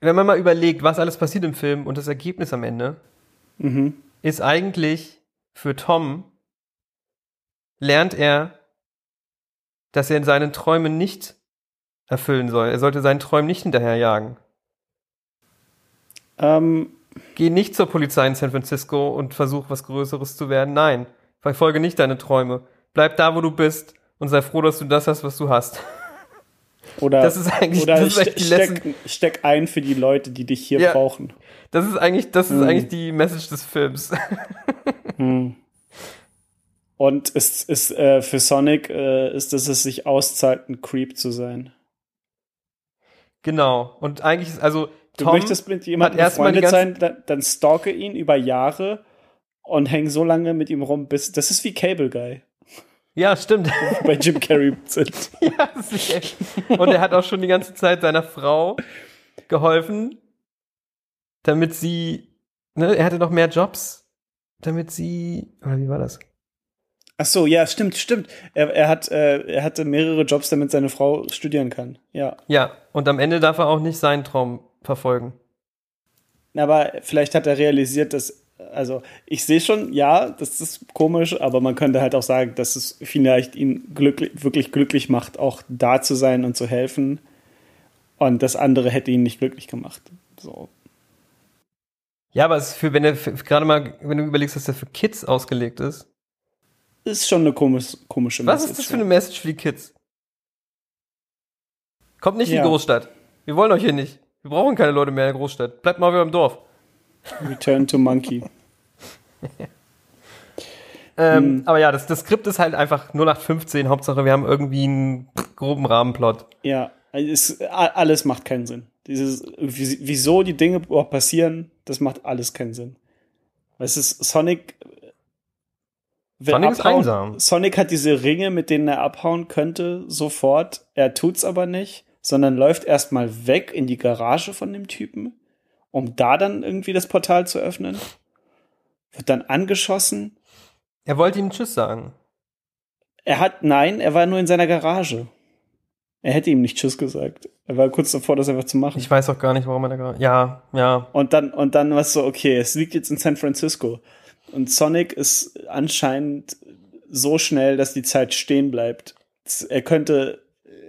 wenn man mal überlegt, was alles passiert im Film und das Ergebnis am Ende, Mhm. ist eigentlich für Tom, lernt er, dass er seine Träume nicht erfüllen soll. Er sollte seinen Träumen nicht hinterherjagen. Ähm, Geh nicht zur Polizei in San Francisco und versuch, was Größeres zu werden. Nein, verfolge nicht deine Träume. Bleib da, wo du bist und sei froh, dass du das hast, was du hast. oder Das ist eigentlich- oder das ist echt die steck, steck ein für die Leute, die dich hier Ja. brauchen. Das ist eigentlich, das ist Hm. eigentlich die Message des Films. Hm. Und es ist äh, für Sonic äh, ist, dass es sich auszahlt, ein Creep zu sein. genau. Und eigentlich ist, also, Du Tom möchtest mit jemandem befreundet sein, dann, dann stalke ihn über Jahre und häng so lange mit ihm rum, bis das ist wie Cable Guy Ja, stimmt. bei Jim Carrey sind. Ja, das ist echt. Und er hat auch schon die ganze Zeit seiner Frau geholfen, damit sie, ne, er hatte noch mehr Jobs, damit sie, oder wie war das? Ach so, ja, stimmt, stimmt. Er, er hat äh, er hatte mehrere Jobs, damit seine Frau studieren kann. Ja, Ja, und am Ende darf er auch nicht seinen Traum verfolgen. aber vielleicht hat er realisiert, dass also ich sehe schon, ja, das ist komisch, aber man könnte halt auch sagen, dass es vielleicht ihn glücklich, wirklich glücklich macht, auch da zu sein und zu helfen. Und das andere hätte ihn nicht glücklich gemacht. So. Ja, aber es ist für, wenn er, gerade mal, wenn du überlegst, dass er für Kids ausgelegt ist. Ist schon eine komisch, komische Was ist das für eine Message für die Kids? Kommt nicht in Ja. die Großstadt. Wir wollen euch hier nicht. Wir brauchen keine Leute mehr in der Großstadt. Bleibt mal wieder im Dorf. Return to Monkey. Ähm, Hm. Aber ja, das, das Skript ist halt einfach 0815. Hauptsache, wir haben irgendwie einen groben Rahmenplot. Ja, a- alles macht keinen Sinn. Dieses, wie- wieso die Dinge passieren, das macht alles keinen Sinn. Es ist Sonic. will Sonic ist einsam. Sonic hat diese Ringe, mit denen er abhauen könnte, sofort. Er tut's aber nicht, sondern läuft erstmal weg in die Garage von dem Typen, um da dann irgendwie das Portal zu öffnen. Wird dann angeschossen. Er wollte ihm Tschüss sagen. Er hat, nein, er war nur in seiner Garage. Er hätte ihm nicht Tschüss gesagt. Er war kurz davor, das einfach zu machen. Ich weiß auch gar nicht, warum er da gerade. Ja, ja. Und dann, und dann war es so, okay, es liegt jetzt in San Francisco. Und Sonic ist anscheinend so schnell, dass die Zeit stehen bleibt. Er könnte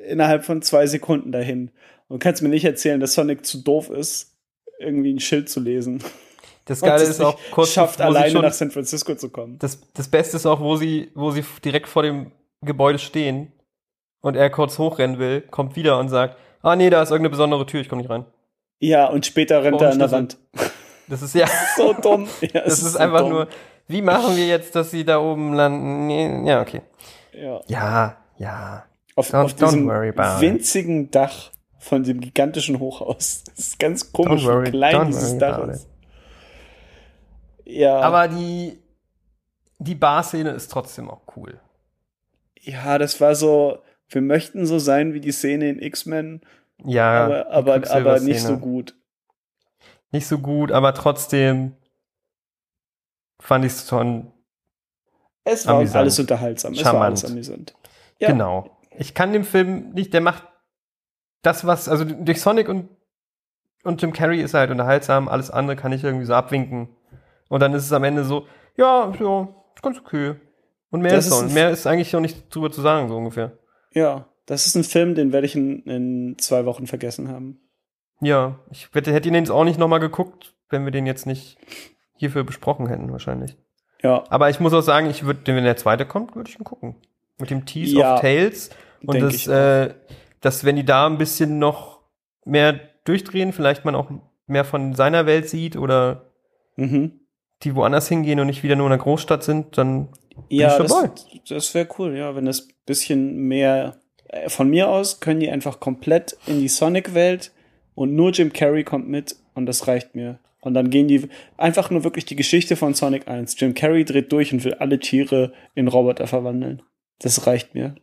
innerhalb von zwei Sekunden dahin. Und kannst mir nicht erzählen, dass Sonic zu doof ist, irgendwie ein Schild zu lesen. Das Geile ist auch kurz, schafft, alleine schon, nach San Francisco zu kommen. das, das Beste ist auch, wo sie, wo sie direkt vor dem Gebäude stehen und er kurz hochrennen will, kommt wieder und sagt, ah nee, da ist irgendeine besondere Tür, ich komme nicht rein. Ja, und später rennt er an der? Wand. Das ist ja, So dumm. Ja, das ist so einfach dumm. nur, wie machen wir jetzt, dass sie da oben landen? Nee, Ja, okay. Ja. Ja, ja. Auf, Don't- auf diesem about it. winzigen Dach von dem gigantischen Hochhaus. Das ist ganz komisch, worry- wie klein dieses Dach ist. Ja, Aber die, die Bar-Szene ist trotzdem auch cool. ja, das war so, wir möchten so sein wie die Szene in X-Men, Ja, aber, aber, aber nicht so gut. Nicht so gut, aber trotzdem fand ich es schon Es war Amüsant. alles unterhaltsam. Es war Charmant. alles amüsant. Ja, Genau. Ich kann dem Film nicht, der macht das, was, also durch Sonic und, und Jim Carrey ist er halt unterhaltsam, alles andere kann ich irgendwie so abwinken. Und dann ist es am Ende so, ja, ja, ist ganz okay. Und mehr Das ist, ist mehr ist eigentlich auch nicht drüber zu sagen, so ungefähr. Ja, das ist ein Film, den werde ich in, in zwei Wochen vergessen haben. Ja, ich hätte, hätte ihn jetzt auch nicht nochmal geguckt, wenn wir den jetzt nicht hierfür besprochen hätten, wahrscheinlich. Ja, Aber ich muss auch sagen, ich würde, wenn der zweite kommt, würde ich ihn gucken. Mit dem Tease Ja, of Tales. Und denk das, ich äh, dass, wenn die da ein bisschen noch mehr durchdrehen, vielleicht man auch mehr von seiner Welt sieht oder mhm. die woanders hingehen und nicht wieder nur in einer Großstadt sind, dann ja ich das, dabei. das wäre cool, ja, wenn das bisschen mehr äh, von mir aus können die einfach komplett in die Sonic-Welt und nur Jim Carrey kommt mit und das reicht mir. Und dann gehen die einfach nur wirklich die Geschichte von Sonic 1. Jim Carrey dreht durch und will alle Tiere in Roboter verwandeln. Das reicht mir.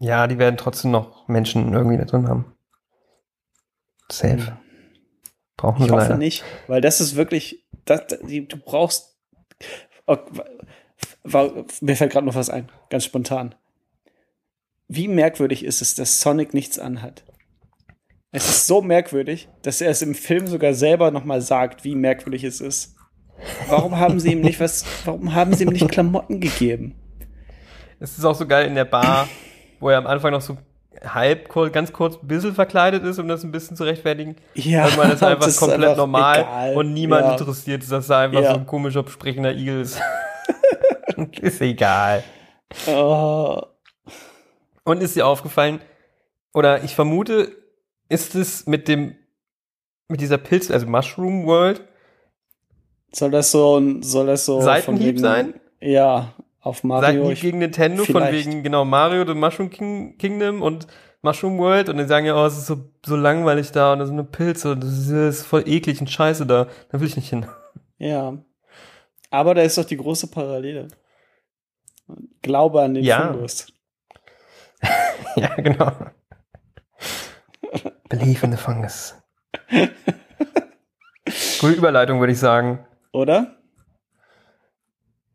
Ja, die werden trotzdem noch Menschen irgendwie da drin haben. Safe. Brauchen Ich sie hoffe leider. nicht, weil das ist wirklich, das, die, du brauchst. Wa- mir fällt gerade noch was ein, ganz spontan. Wie merkwürdig ist es, dass Sonic nichts anhat? Es ist so merkwürdig, dass er es im Film sogar selber noch mal sagt, wie merkwürdig es ist. Warum haben sie ihm nicht was? Warum haben sie ihm nicht Klamotten gegeben? Es ist auch so geil in der Bar, wo er am Anfang noch so halb, ganz kurz ein bisschen verkleidet ist, um das ein bisschen zu rechtfertigen. Ja, Irgendwann ist er einfach das ist komplett einfach normal egal. und niemand Ja. interessiert, dass er einfach Ja. so ein komischer sprechender Igel ist. ist egal. Oh, Und ist dir aufgefallen, oder ich vermute, ist es mit dem, mit dieser Pilz, also Mushroom World, soll das so ein, soll das so Seitenhieb wegen- sein? Ja, auf Mario. Seitenhieb Ich, gegen Nintendo, von vielleicht. wegen, genau, Mario, The Mushroom King, Kingdom und Mushroom World und dann sagen ja, oh, es ist so, so langweilig da und da sind nur Pilze und das ist, das ist voll eklig und scheiße da. Da will ich nicht hin. Ja. Aber da ist doch die große Parallele. Glaube an den Ja. Fundus. ja, genau. Believe in the fungus. Gute Überleitung, würde ich sagen. Oder?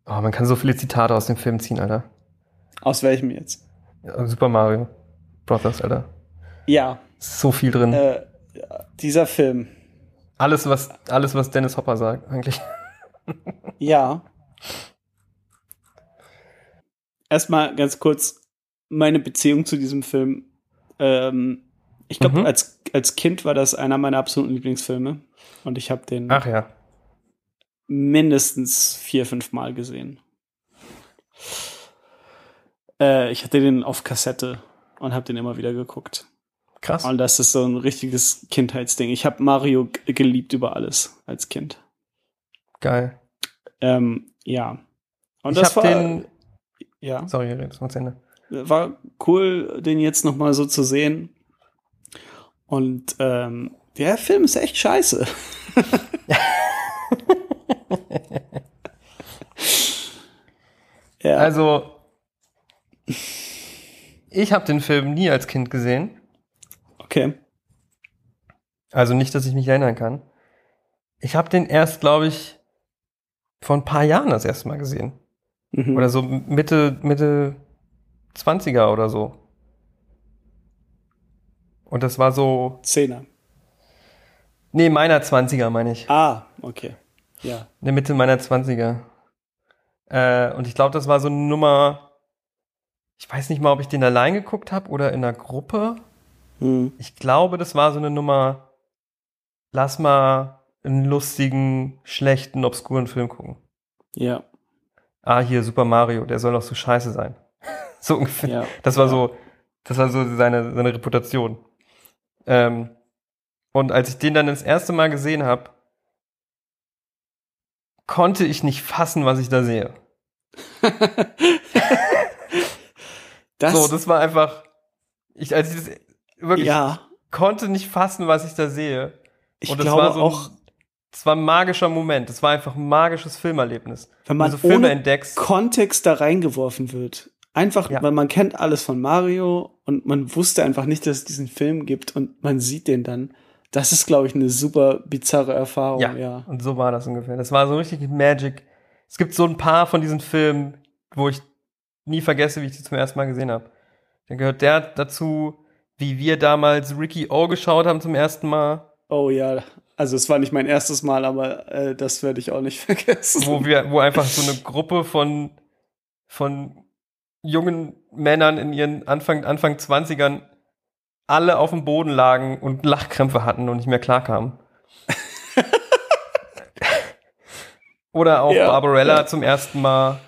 Oh, man kann so viele Zitate aus dem Film ziehen, Alter. Aus welchem jetzt? Super Mario Brothers, Alter. Ja, so viel drin. äh, dieser Film. Alles, was, alles, was Dennis Hopper sagt, eigentlich. Ja. Erstmal ganz kurz meine Beziehung zu diesem Film. Ähm, ich glaube, Mhm. als, als Kind war das einer meiner absoluten Lieblingsfilme. Und ich habe den Ach ja. Mindestens vier, fünf Mal gesehen. Äh, ich hatte den auf Kassette und habe den immer wieder geguckt. Krass. Und das ist so ein richtiges Kindheitsding. Ich habe Mario geliebt über alles als Kind. Geil. Ähm, ja. Und ich das war, den. ja, Sorry, jetzt mal zu Ende. war cool, den jetzt noch mal so zu sehen. Und ähm, der Film ist echt scheiße. ja, Also, ich habe den Film nie als Kind gesehen. okay. Also nicht, dass ich mich erinnern kann. Ich habe den erst, glaube ich, vor ein paar Jahren das erste Mal gesehen. Mhm. Oder so Mitte, Mitte 20er oder so. Und das war so, Zehner. nee, meiner 20er meine ich. Ah, okay. Ja. In der Mitte meiner 20er. Äh, und ich glaube, das war so eine Nummer, ich weiß nicht mal, ob ich den allein geguckt habe oder in einer Gruppe. Hm. Ich glaube, das war so eine Nummer, lass mal einen lustigen, schlechten, obskuren Film gucken. Ja. Ah, hier, Super Mario, der soll doch so scheiße sein. so ungefähr. Ja. Das war Ja. so, das war so seine, seine Reputation. Ähm, und als ich den dann das erste Mal gesehen habe, konnte ich nicht fassen, was ich da sehe. Das, so, das war einfach, ich, als ich das wirklich ja. konnte nicht fassen, was ich da sehe. Ich und das glaube war so auch, ein, das war ein magischer Moment. Das war einfach ein magisches Filmerlebnis. wenn man du Filme ohne entdeckst, Kontext da reingeworfen wird. Einfach, Ja. weil man kennt alles von Mario und man wusste einfach nicht, dass es diesen Film gibt und man sieht den dann. Das ist, glaube ich, eine super bizarre Erfahrung, Ja, ja. und so war das ungefähr. Das war so richtig Magic. Es gibt so ein paar von diesen Filmen, wo ich nie vergesse, wie ich die zum ersten Mal gesehen habe. Da gehört der dazu, wie wir damals Ricky O geschaut haben zum ersten Mal, Oh ja, also es war nicht mein erstes Mal, aber äh, das werde ich auch nicht vergessen. wo wir, wo einfach so eine Gruppe von, von jungen Männern in ihren Anfang, Anfang 20ern alle auf dem Boden lagen und Lachkrämpfe hatten und nicht mehr klarkamen. Oder auch Ja, Barbarella ja. zum ersten Mal.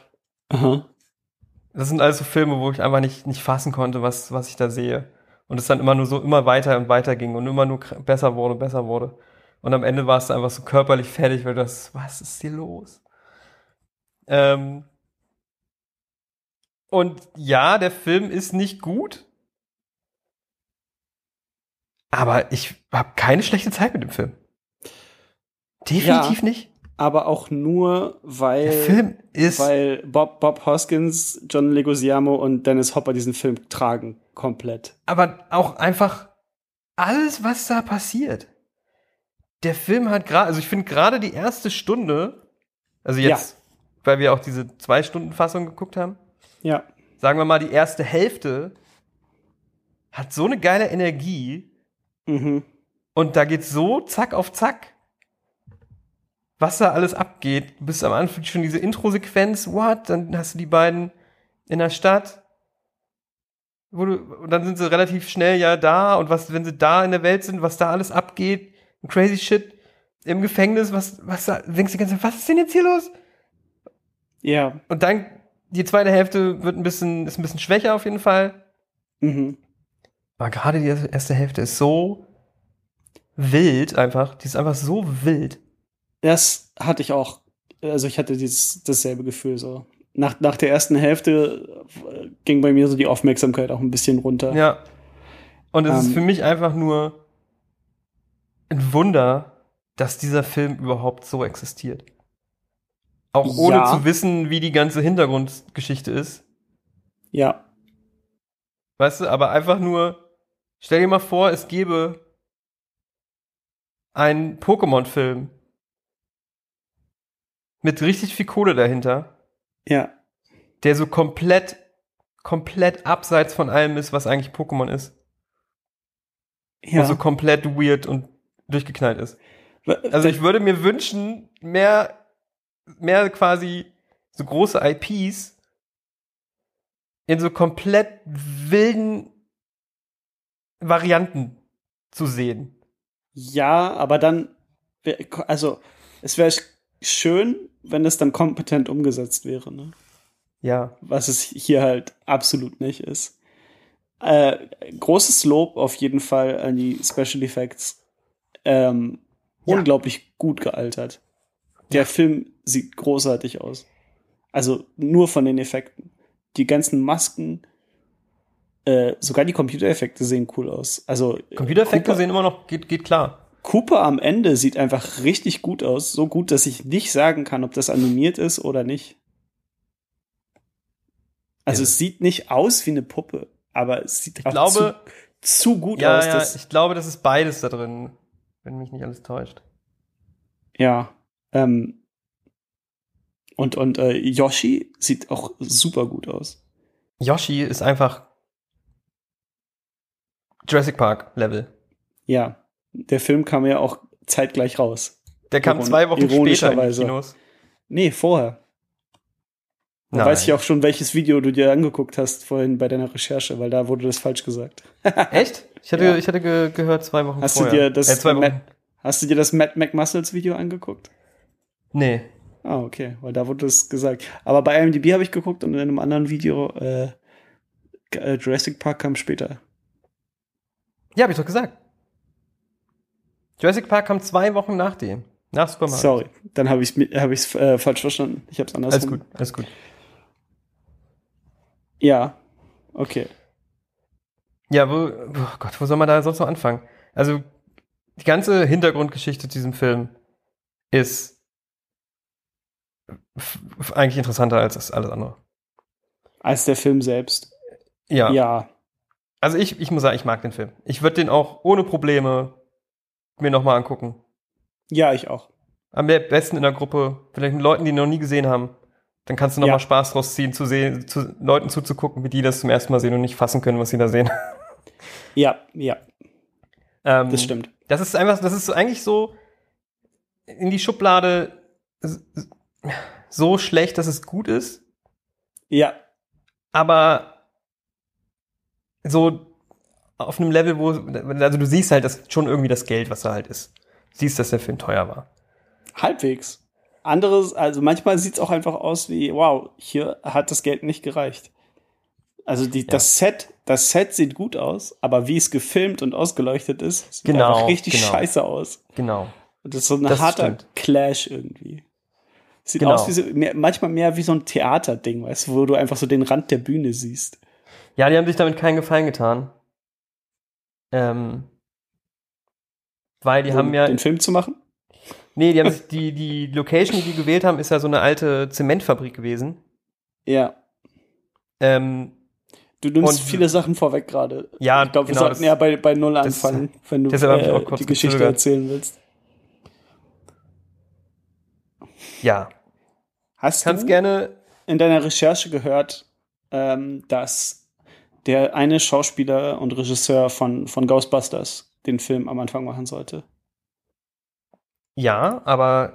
Aha. Das sind alles so Filme, wo ich einfach nicht, nicht fassen konnte, was, was ich da sehe. Und es dann immer nur so immer weiter und weiter ging und immer nur besser wurde, besser wurde. Und am Ende war es einfach so körperlich fertig, weil das, was ist hier los? Ähm und ja, der Film ist nicht gut. Aber ich habe keine schlechte Zeit mit dem Film. Definitiv Ja. nicht. Aber auch nur, weil, Der Film ist weil Bob, Bob Hoskins, John Leguizamo und Dennis Hopper diesen Film tragen. Komplett. aber auch einfach alles, was da passiert. Der Film hat gerade, also ich finde gerade die erste Stunde, also jetzt, weil wir auch diese zwei Stunden Fassung geguckt haben, Ja. sagen wir mal die erste Hälfte hat so eine geile Energie Mhm. und da geht so zack auf zack, was da alles abgeht. Du bist am Anfang schon diese Intro-Sequenz, what? Dann hast du die beiden in der Stadt. Wo du, und dann sind sie relativ schnell ja da und was, wenn sie da in der Welt sind, was da alles abgeht, crazy shit im Gefängnis, was, was da, denkst du die ganze Zeit, was ist denn jetzt hier los? Ja. Und dann, die zweite Hälfte wird ein bisschen, ist ein bisschen schwächer auf jeden Fall. Mhm. Aber gerade die erste Hälfte ist so wild einfach, die ist einfach so wild. Das hatte ich auch. Also ich hatte dieses, dasselbe Gefühl so. Nach, nach der ersten Hälfte äh, ging bei mir so die Aufmerksamkeit auch ein bisschen runter. Ja. Und es ist Ähm. für mich einfach nur ein Wunder, dass dieser Film überhaupt so existiert. Auch ohne Ja. zu wissen, wie die ganze Hintergrundgeschichte ist. Ja. Weißt du, aber einfach nur, stell dir mal vor, es gäbe einen Pokémon-Film mit richtig viel Kohle dahinter, Ja. der so komplett, komplett abseits von allem ist, was eigentlich Pokémon ist. Ja. Und so komplett weird und durchgeknallt ist. Also ich würde mir wünschen, mehr, mehr quasi so große IPs in so komplett wilden Varianten zu sehen. Ja, aber dann, also es wäre schön, wenn es dann kompetent umgesetzt wäre, ne? Ja. was es hier halt absolut nicht ist. Äh, großes Lob auf jeden Fall an die Special Effects. Ähm, Ja. Unglaublich gut gealtert. Der Film sieht großartig aus. Also nur von den Effekten. Die ganzen Masken, äh, sogar die Computereffekte sehen cool aus. Also Computereffekte Cooper, sehen immer noch, geht, geht klar. Cooper am Ende sieht einfach richtig gut aus. So gut, dass ich nicht sagen kann, ob das animiert ist oder nicht. Also Ja. es sieht nicht aus wie eine Puppe, aber es sieht auch glaube- zu, zu gut Ja, aus. ja, ich glaube, das ist beides da drin, wenn mich nicht alles täuscht. ja. Ähm, und und äh, Yoshi sieht auch super gut aus. Yoshi ist einfach Jurassic Park Level. Ja, der Film kam ja auch zeitgleich raus. Der kam Iron- zwei Wochen später in die. Kinos. Nee, vorher. Da weiß ich auch schon, welches Video du dir angeguckt hast vorhin bei deiner Recherche, weil da wurde das falsch gesagt. Echt? Ich hatte, Ja. ich hatte ge gehört zwei Wochen Hast vorher. du dir das äh. Matt, hast du dir das Matt McMuscles Video angeguckt? Nee. Ah, okay, weil da wurde das gesagt. Aber bei IMDb habe ich geguckt und in einem anderen Video äh, äh, Jurassic Park kam später. Ja, hab ich doch gesagt. Jurassic Park kam zwei Wochen nach dem. Nach Super Mario. Sorry, dann habe ich es hab ich's, äh, falsch verstanden. Ich habe es anders. Alles gut, alles gut. Ja, okay. Ja, wo, oh Gott, wo soll man da sonst noch anfangen? Also, die ganze Hintergrundgeschichte zu diesem Film ist eigentlich interessanter als alles andere. Als der Film selbst. Ja. Ja, Also ich, ich muss sagen, ich mag den Film. Ich würde den auch ohne Probleme mir nochmal angucken. ja, ich auch. Am besten in der Gruppe, vielleicht mit Leuten, die ihn noch nie gesehen haben. Dann kannst du nochmal Ja. Spaß draus ziehen, zu sehen, zu Leuten zuzugucken, wie die das zum ersten Mal sehen und nicht fassen können, was sie da sehen. Ja, ja, Ähm, das stimmt. Das ist einfach, das ist eigentlich so in die Schublade so schlecht, dass es gut ist, Ja, aber so auf einem Level, wo, also du siehst halt das schon irgendwie das Geld, was da halt ist. Du siehst, dass der Film teuer war. halbwegs. Anderes, also manchmal sieht es auch einfach aus wie, wow, hier hat das Geld nicht gereicht. Also die, das Set, das Set sieht gut aus, aber wie es gefilmt und ausgeleuchtet ist, sieht Genau, einfach richtig genau. scheiße aus. Genau. Und das ist so ein Das harter stimmt. Clash irgendwie. Sieht Genau. aus wie so, mehr, manchmal mehr wie so ein Theaterding, weißt du, wo du einfach so den Rand der Bühne siehst. Ja, die haben sich damit keinen Gefallen getan. Ähm, weil die So haben ja, den Film zu machen. nee, die haben sich, die, die Location, die die gewählt haben, ist ja so eine alte Zementfabrik gewesen. Ja. Ähm, Du nimmst Und- viele Sachen vorweg gerade. Ja, ich glaube, wir genau, sollten das- ja bei, bei Null das- anfangen, wenn du äh, kurz die Geschichte gezögert. erzählen willst. ja, Hast kannst du gerne, in deiner Recherche gehört, ähm, dass der eine Schauspieler und Regisseur von, von Ghostbusters den Film am Anfang machen sollte? ja, aber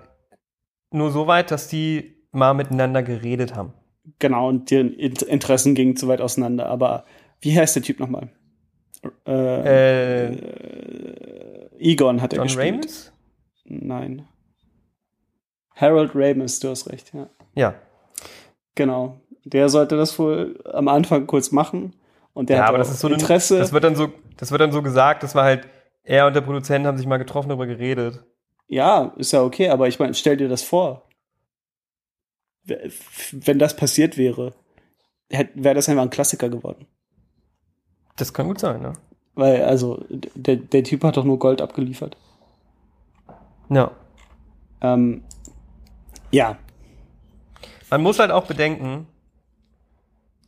nur so weit, dass die mal miteinander geredet haben. Genau, und die In- Interessen gingen zu weit auseinander. Aber wie heißt der Typ nochmal? Äh, Äh, äh, Egon hat er John gespielt. Ramis? Nein. Harold Ramis, du hast recht, ja. Ja. Genau. Der sollte das wohl am Anfang kurz machen. Und der ja, hat aber das ist so ein- Interesse. Das wird dann so, das wird dann so gesagt, das war halt, er und der Produzent haben sich mal getroffen, darüber geredet. Ja, ist ja okay, aber ich meine, stell dir das vor. Wenn das passiert wäre, wäre das einfach ein Klassiker geworden. Das kann gut sein, ne? Weil, also, der, der Typ hat doch nur Gold abgeliefert. Ja. Ähm, ja, Man muss halt auch bedenken,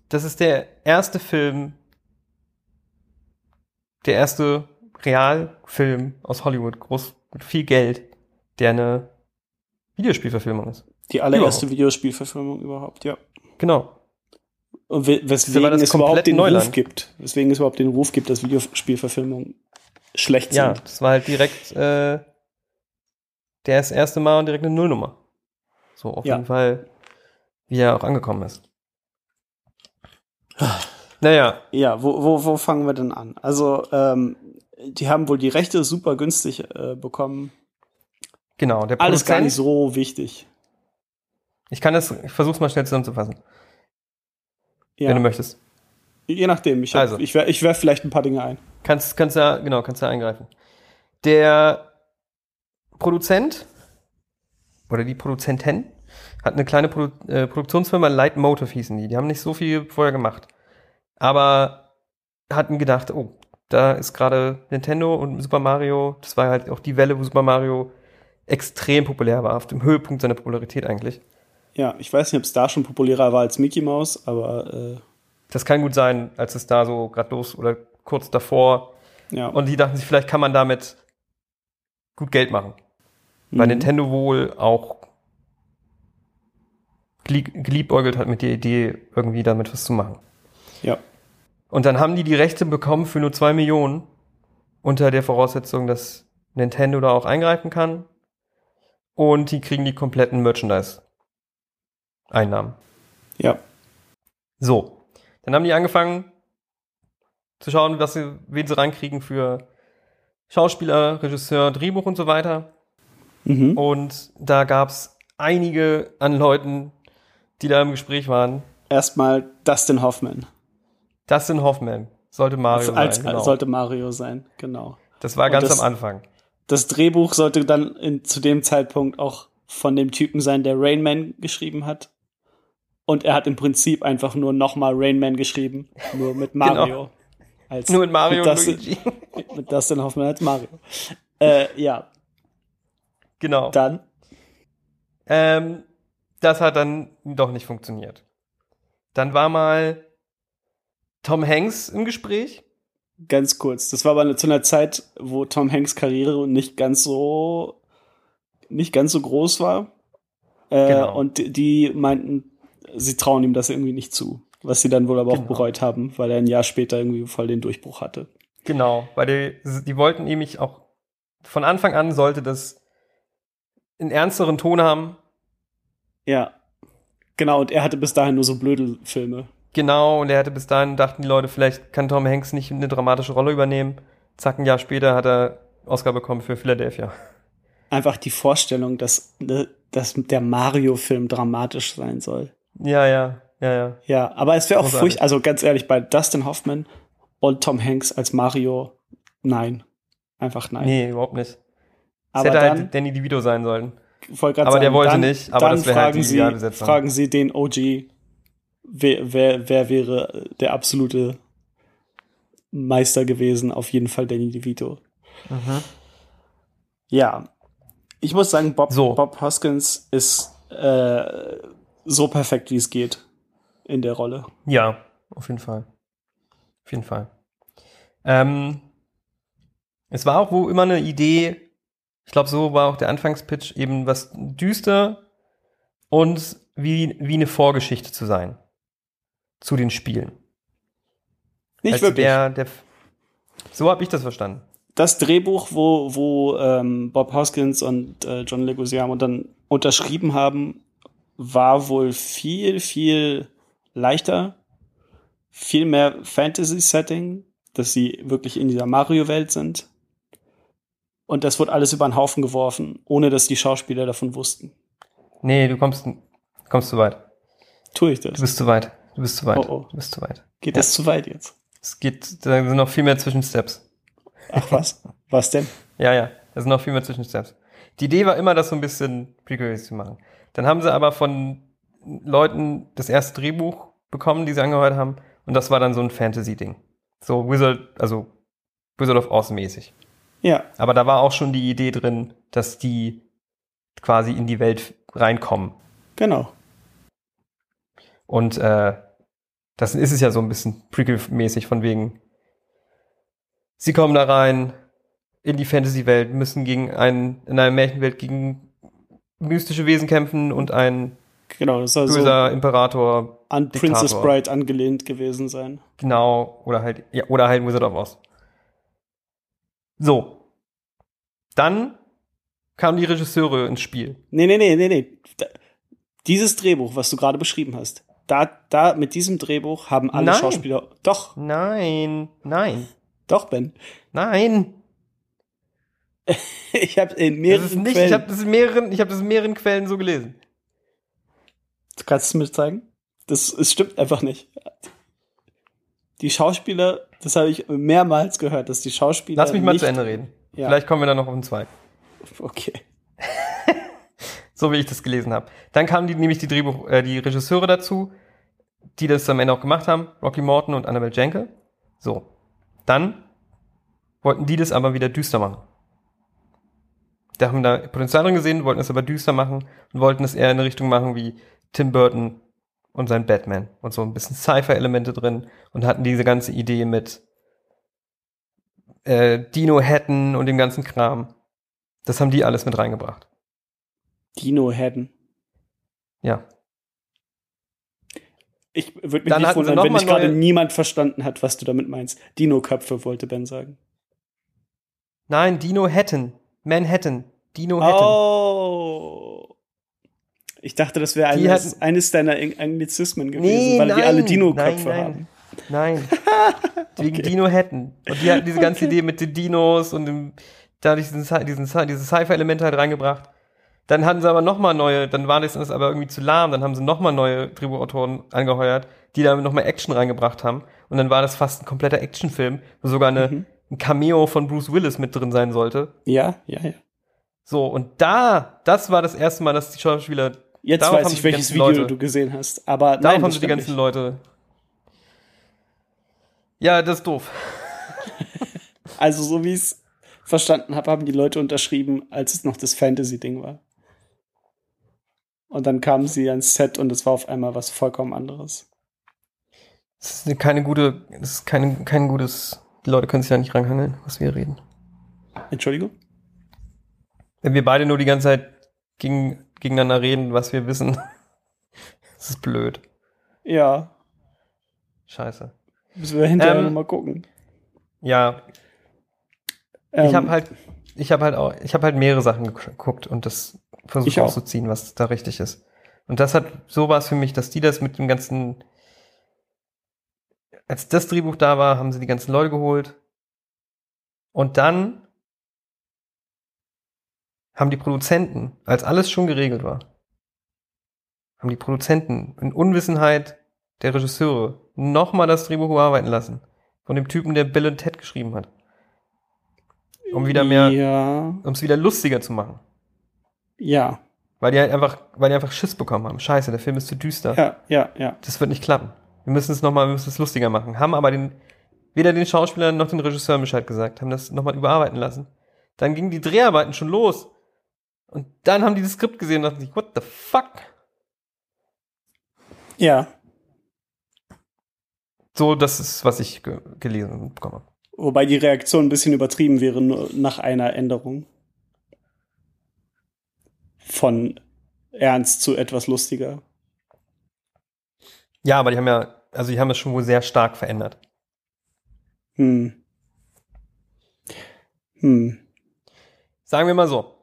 das ist der erste Film, der erste Realfilm aus Hollywood, groß mit viel Geld, der eine Videospielverfilmung ist. die allererste Überhaupt. Videospielverfilmung überhaupt, ja. Genau. Und we- weswegen das es überhaupt den Neuland. Ruf gibt. Weswegen es überhaupt den Ruf gibt, dass Videospielverfilmungen schlecht Ja, sind. das war halt direkt äh, der das erste Mal und direkt eine Nullnummer. So auf Ja. jeden Fall, wie er auch angekommen ist. Naja, Ja, wo, wo, wo fangen wir denn an? Also, ähm, die haben wohl die Rechte super günstig äh, bekommen. genau. Der Alles gar Produzent- nicht so wichtig. Ich kann das, ich versuch's mal schnell zusammenzufassen, Ja. wenn du möchtest. Je nachdem, ich, hab, Also. ich, wer- ich werf vielleicht ein paar Dinge ein. Kannst, kannst ja, genau, kannst ja eingreifen. Der Produzent oder die Produzentin hat eine kleine Produ äh, Produktionsfirma, Light Motive hießen die. Die haben nicht so viel vorher gemacht. Aber hatten gedacht, oh, da ist gerade Nintendo und Super Mario, das war halt auch die Welle, wo Super Mario extrem populär war, auf dem Höhepunkt seiner Popularität eigentlich. Ja, ich weiß nicht, ob es da schon populärer war als Mickey Mouse, aber äh, Das kann gut sein, als es da so gerade los oder kurz davor ja. Und die dachten sich, vielleicht kann man damit gut Geld machen. Weil Mhm. Nintendo wohl auch geliebäugelt hat mit der Idee, irgendwie damit was zu machen. ja. Und dann haben die die Rechte bekommen für nur zwei Millionen unter der Voraussetzung, dass Nintendo da auch eingreifen kann. Und die kriegen die kompletten Merchandise-Einnahmen. Ja. So. Dann haben die angefangen zu schauen, was sie, wen sie reinkriegen für Schauspieler, Regisseur, Drehbuch und so weiter. Mhm. Und da gab's einige an Leuten, die da im Gespräch waren. Erstmal Dustin Hoffman. Dustin Hoffman sollte Mario als, sein. Genau. Sollte Mario sein, genau. das war ganz das- am Anfang. Das Drehbuch sollte dann in, zu dem Zeitpunkt auch von dem Typen sein, der Rain Man geschrieben hat. Und er hat im Prinzip einfach nur nochmal Rain Man geschrieben, nur mit Mario. Als, Nur mit Mario und Dustin, Luigi. mit Dustin Hoffman als Mario. Äh, ja, Genau. dann. Ähm, das hat dann doch nicht funktioniert. Dann war mal Tom Hanks im Gespräch. Ganz kurz. Das war aber zu einer Zeit, wo Tom Hanks Karriere nicht ganz so nicht ganz so groß war. Äh, Genau. Und die- meinten, sie trauen ihm das irgendwie nicht zu. Was sie dann wohl aber auch Genau. bereut haben, weil er ein Jahr später irgendwie voll den Durchbruch hatte. Genau, weil die, die wollten nämlich auch von Anfang an sollte das einen ernsteren Ton haben. Ja. Genau, und er hatte bis dahin nur so blöde Filme. Genau, und er hatte bis dahin, dachten die Leute, vielleicht kann Tom Hanks nicht eine dramatische Rolle übernehmen. Zack, ein Jahr später hat er Oscar bekommen für Philadelphia. Einfach die Vorstellung, dass, ne, dass der Mario-Film dramatisch sein soll. Ja, ja, ja, ja. Ja, aber es wäre auch furchtbar, also ganz ehrlich, bei Dustin Hoffman und Tom Hanks als Mario, nein. Einfach nein. Nee, überhaupt nicht. Es aber hätte dann, halt Danny DeVito sein sollen. Wollte grad aber der wollte dann, nicht, aber dann das wäre halt fragen die Sie, Idealbesetzung. fragen Sie den OG, wer, wer, wer wäre der absolute Meister gewesen? Auf jeden Fall Danny DeVito. Mhm. Ja. Ich muss sagen, Bob, So. Bob Hoskins ist äh, so perfekt, wie es geht in der Rolle. Ja, auf jeden Fall. Auf jeden Fall. Ähm, es war auch wo immer eine Idee, ich glaube, so war auch der Anfangspitch, eben was düster und wie, wie eine Vorgeschichte zu sein zu den Spielen. Nicht Als wirklich. Der, der, so habe ich das verstanden. das Drehbuch, wo, wo ähm, Bob Hoskins und äh, John Leguizamo dann unterschrieben haben, war wohl viel, viel leichter, viel mehr Fantasy-Setting, dass sie wirklich in dieser Mario-Welt sind. Und das wurde alles über den Haufen geworfen, ohne dass die Schauspieler davon wussten. Nee, du kommst, kommst zu weit. Tue ich Du das? bist zu weit. Du bist zu weit. Oh, oh. Du bist zu weit. Geht das zu weit jetzt? Es geht, da sind noch viel mehr Zwischensteps. Ach was? was denn? Ja, ja, da sind noch viel mehr Zwischensteps. Die Idee war immer, das so ein bisschen prequels zu machen. Dann haben sie aber von Leuten das erste Drehbuch bekommen, die sie angehört haben, und das war dann so ein Fantasy-Ding. So Wizard, also Wizard of Oz mäßig. Ja, Aber da war auch schon die Idee drin, dass die quasi in die Welt reinkommen. genau. Und äh, das ist es ja so ein bisschen Prequel-mäßig von wegen, sie kommen da rein in die Fantasy-Welt, müssen gegen einen, in einer Märchenwelt gegen mystische Wesen kämpfen und ein Genau, das soll so böser Imperator, an Diktator. Princess Bride angelehnt gewesen sein. genau, oder halt, ja, oder halt Wizard of Oz. So. Dann kamen die Regisseure ins Spiel. Nee, nee, nee, nee, nee. Dieses Drehbuch, was du gerade beschrieben hast, da, da, mit diesem Drehbuch haben alle Nein. Schauspieler. Doch, Nein, nein, doch, Ben. nein. Ich habe in mehreren nicht, Quellen. ich habe das in mehreren, ich habe das in mehreren Quellen so gelesen. du kannst es mir zeigen? Das, es stimmt einfach nicht. Die Schauspieler, das habe ich mehrmals gehört, dass die Schauspieler. Lass mich mal zu Ende reden. Ja. Vielleicht kommen wir dann noch auf den zweiten. Okay. So wie ich das gelesen habe. Dann kamen die, nämlich die Drehbuch, äh, die Regisseure dazu, die das am Ende auch gemacht haben, Rocky Morton und Annabelle Jankel. So. Dann wollten die das aber wieder düster machen. Da haben da Potenzial drin gesehen, wollten es aber düster machen und wollten es eher in eine Richtung machen wie Tim Burton und sein Batman und so ein bisschen Sci-Fi-Elemente drin und hatten diese ganze Idee mit äh, Dino Hatton und dem ganzen Kram. Das haben die alles mit reingebracht. Dino Hedden. Ja. Ich würde mich Dann nicht wundern, noch wenn mal nicht gerade niemand verstanden hat, was du damit meinst. Dino-Köpfe, wollte Ben sagen. Nein, Dino Hatton. Manhattan. Dino Hatton. Oh. Ich dachte, das wäre eines, hatten- eines deiner Anglizismen gewesen, Nee, weil die alle nein, Dino-Köpfe nein, nein. haben. Nein. Wegen Dino Hatton. Und die hatten diese ganze Idee mit den Dinos und dem, da diesen, diesen, Sci- diese Sci-Fi-Elemente halt reingebracht. Dann hatten sie aber nochmal neue, dann war das das aber irgendwie zu lahm, dann haben sie nochmal neue Drehbuchautoren angeheuert, die da nochmal Action reingebracht haben. Und dann war das fast ein kompletter Actionfilm, wo sogar eine, Mhm. ein Cameo von Bruce Willis mit drin sein sollte. Ja, ja, ja. So, und da, das war das erste Mal, dass die Schauspieler Jetzt Darauf weiß ich, welches Video Leute- du gesehen hast. Aber Darauf nein, haben sie die ganzen nicht. Leute. Ja, das ist doof. Also, so wie ich es verstanden habe, haben die Leute unterschrieben, als es noch das Fantasy-Ding war. Und dann kamen sie ans Set und es war auf einmal was vollkommen anderes. Das ist keine gute, das ist keine, kein gutes, die Leute können sich da nicht ranhangeln, was wir reden. Entschuldigung? Wenn wir beide nur die ganze Zeit gegen, gegeneinander reden, was wir wissen, das ist blöd. Ja, Scheiße. müssen wir hinterher Ähm, mal gucken. Ja, Ähm, ich habe halt, ich habe halt auch, ich habe halt mehrere Sachen geguckt und das versucht auszuziehen, was da richtig ist. Und das hat, so war es für mich, dass die das mit dem ganzen, als das Drehbuch da war, haben sie die ganzen Leute geholt. Und dann haben die Produzenten, als alles schon geregelt war, haben die Produzenten in Unwissenheit der Regisseure nochmal das Drehbuch überarbeiten lassen. Von dem Typen, der Bill und Ted geschrieben hat. Um wieder mehr, Ja, um es wieder lustiger zu machen. ja, Weil die halt einfach, weil die einfach Schiss bekommen haben. Scheiße, der Film ist zu düster. ja, ja, ja. Das wird nicht klappen. Wir müssen es nochmal, wir müssen es lustiger machen. Haben aber den, weder den Schauspielern noch den Regisseur Bescheid gesagt, haben das nochmal überarbeiten lassen. Dann gingen die Dreharbeiten schon los. Und dann haben die das Skript gesehen und dachten sich, what the fuck? Ja, So, das ist, was ich ge gelesen und bekommen habe. wobei die Reaktion ein bisschen übertrieben wäre nur nach einer Änderung. Von ernst zu etwas lustiger. Ja, aber die haben ja, also die haben es schon wohl sehr stark verändert. Hm. Hm. Sagen wir mal so.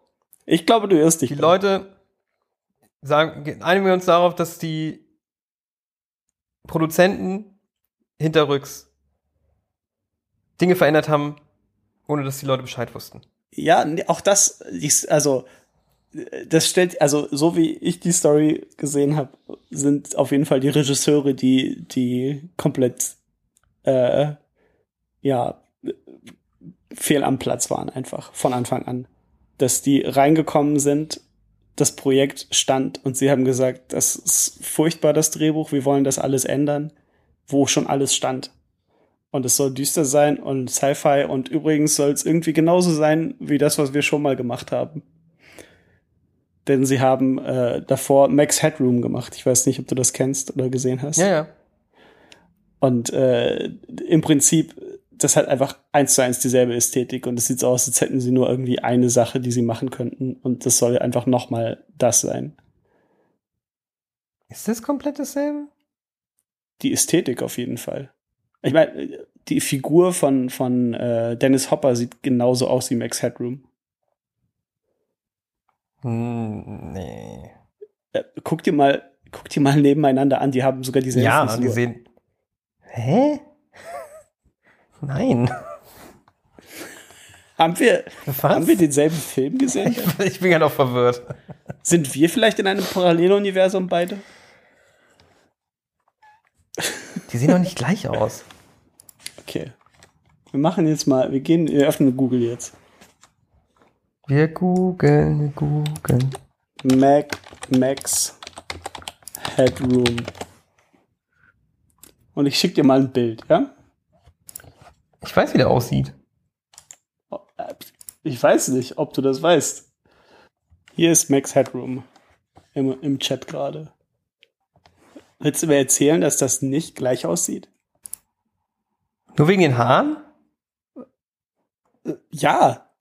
Ich glaube, du irrst dich. Die Leute sagen, einigen wir uns darauf, dass die Produzenten hinterrücks Dinge verändert haben, ohne dass die Leute Bescheid wussten. Ja, nee, auch das, also das stellt, also so wie ich die Story gesehen habe, sind auf jeden Fall die Regisseure, die die komplett äh, ja fehl am Platz waren einfach von Anfang an, dass die reingekommen sind, das Projekt stand und sie haben gesagt, das ist furchtbar das Drehbuch, wir wollen das alles ändern, wo schon alles stand. Und es soll düster sein und Sci-Fi und übrigens soll es irgendwie genauso sein wie das, was wir schon mal gemacht haben. Denn sie haben äh, davor Max Headroom gemacht. Ich weiß nicht, ob du das kennst oder gesehen hast. Ja, ja. Und äh, im Prinzip, das hat einfach eins zu eins dieselbe Ästhetik und es sieht so aus, als hätten sie nur irgendwie eine Sache, die sie machen könnten und das soll einfach noch mal das sein. Ist das komplett dasselbe? Die Ästhetik auf jeden Fall. Ich meine, die Figur von, von äh, Dennis Hopper sieht genauso aus wie Max Headroom. Hm, nee. Äh, guck dir mal, guck dir mal nebeneinander an, die haben sogar dieselbe Ja, Frisur. die sehen. Hä? Nein. Haben wir, Was? haben wir denselben Film gesehen? ich bin ja noch verwirrt. Sind wir vielleicht in einem Paralleluniversum beide? Die sehen doch nicht gleich aus. Okay. Wir machen jetzt mal, wir gehen, wir öffnen Google jetzt. Wir googeln, wir googeln. Mac, Max Headroom. Und ich schicke dir mal ein Bild, ja? Ich weiß, wie der aussieht. Ich weiß nicht, ob du das weißt. Hier ist Max Headroom im, im Chat gerade. Willst du mir erzählen, dass das nicht gleich aussieht? Nur wegen den Haaren? Ja,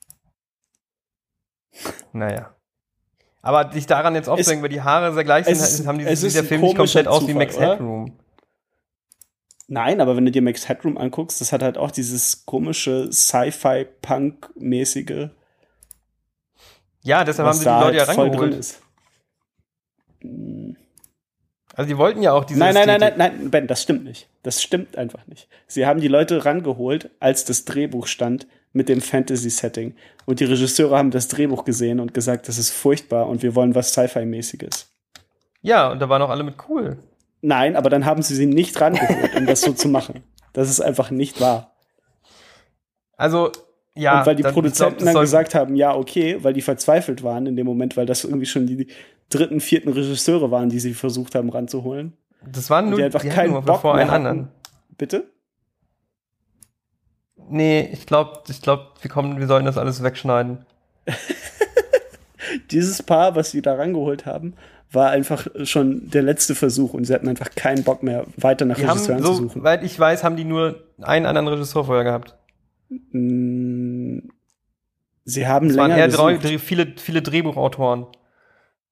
Naja. Aber dich daran jetzt aufzuhängen, weil die Haare sehr gleich sind, haben die, sieht der Film nicht komplett aus wie Zufall, Max oder? Headroom. Nein, aber wenn du dir Max Headroom anguckst, das hat halt auch dieses komische Sci-Fi-Punk-mäßige, Ja, deshalb haben sie die Leute ja halt voll drin rangeholt. ist. Also die wollten ja auch diese Nein, nein, nein, nein, nein, Ben, das stimmt nicht. Das stimmt einfach nicht. Sie haben die Leute rangeholt, als das Drehbuch stand mit dem Fantasy-Setting. Und die Regisseure haben das Drehbuch gesehen und gesagt, das ist furchtbar und wir wollen was Sci-Fi-mäßiges. Ja, und da waren auch alle mit cool. Nein, aber dann haben sie sie nicht rangeholt, um das so zu machen. Das ist einfach nicht wahr. Also, ja. und weil die dann- Produzenten glaub, dann gesagt haben, ja, okay, weil die verzweifelt waren in dem Moment, weil das irgendwie schon die dritten, vierten Regisseure waren, die sie versucht haben ranzuholen. Das waren nur, die einfach die keinen nur Bock vor einen anderen. Bitte? Nee, ich glaube, ich glaub, wir kommen, wir sollen das alles wegschneiden. Dieses Paar, was sie da rangeholt haben, war einfach schon der letzte Versuch und sie hatten einfach keinen Bock mehr, weiter nach Die haben, Regisseuren zu suchen. soweit ich weiß, haben die nur einen anderen Regisseur vorher gehabt. Mm, Sie haben Es waren länger eher drei, viele, viele Drehbuchautoren.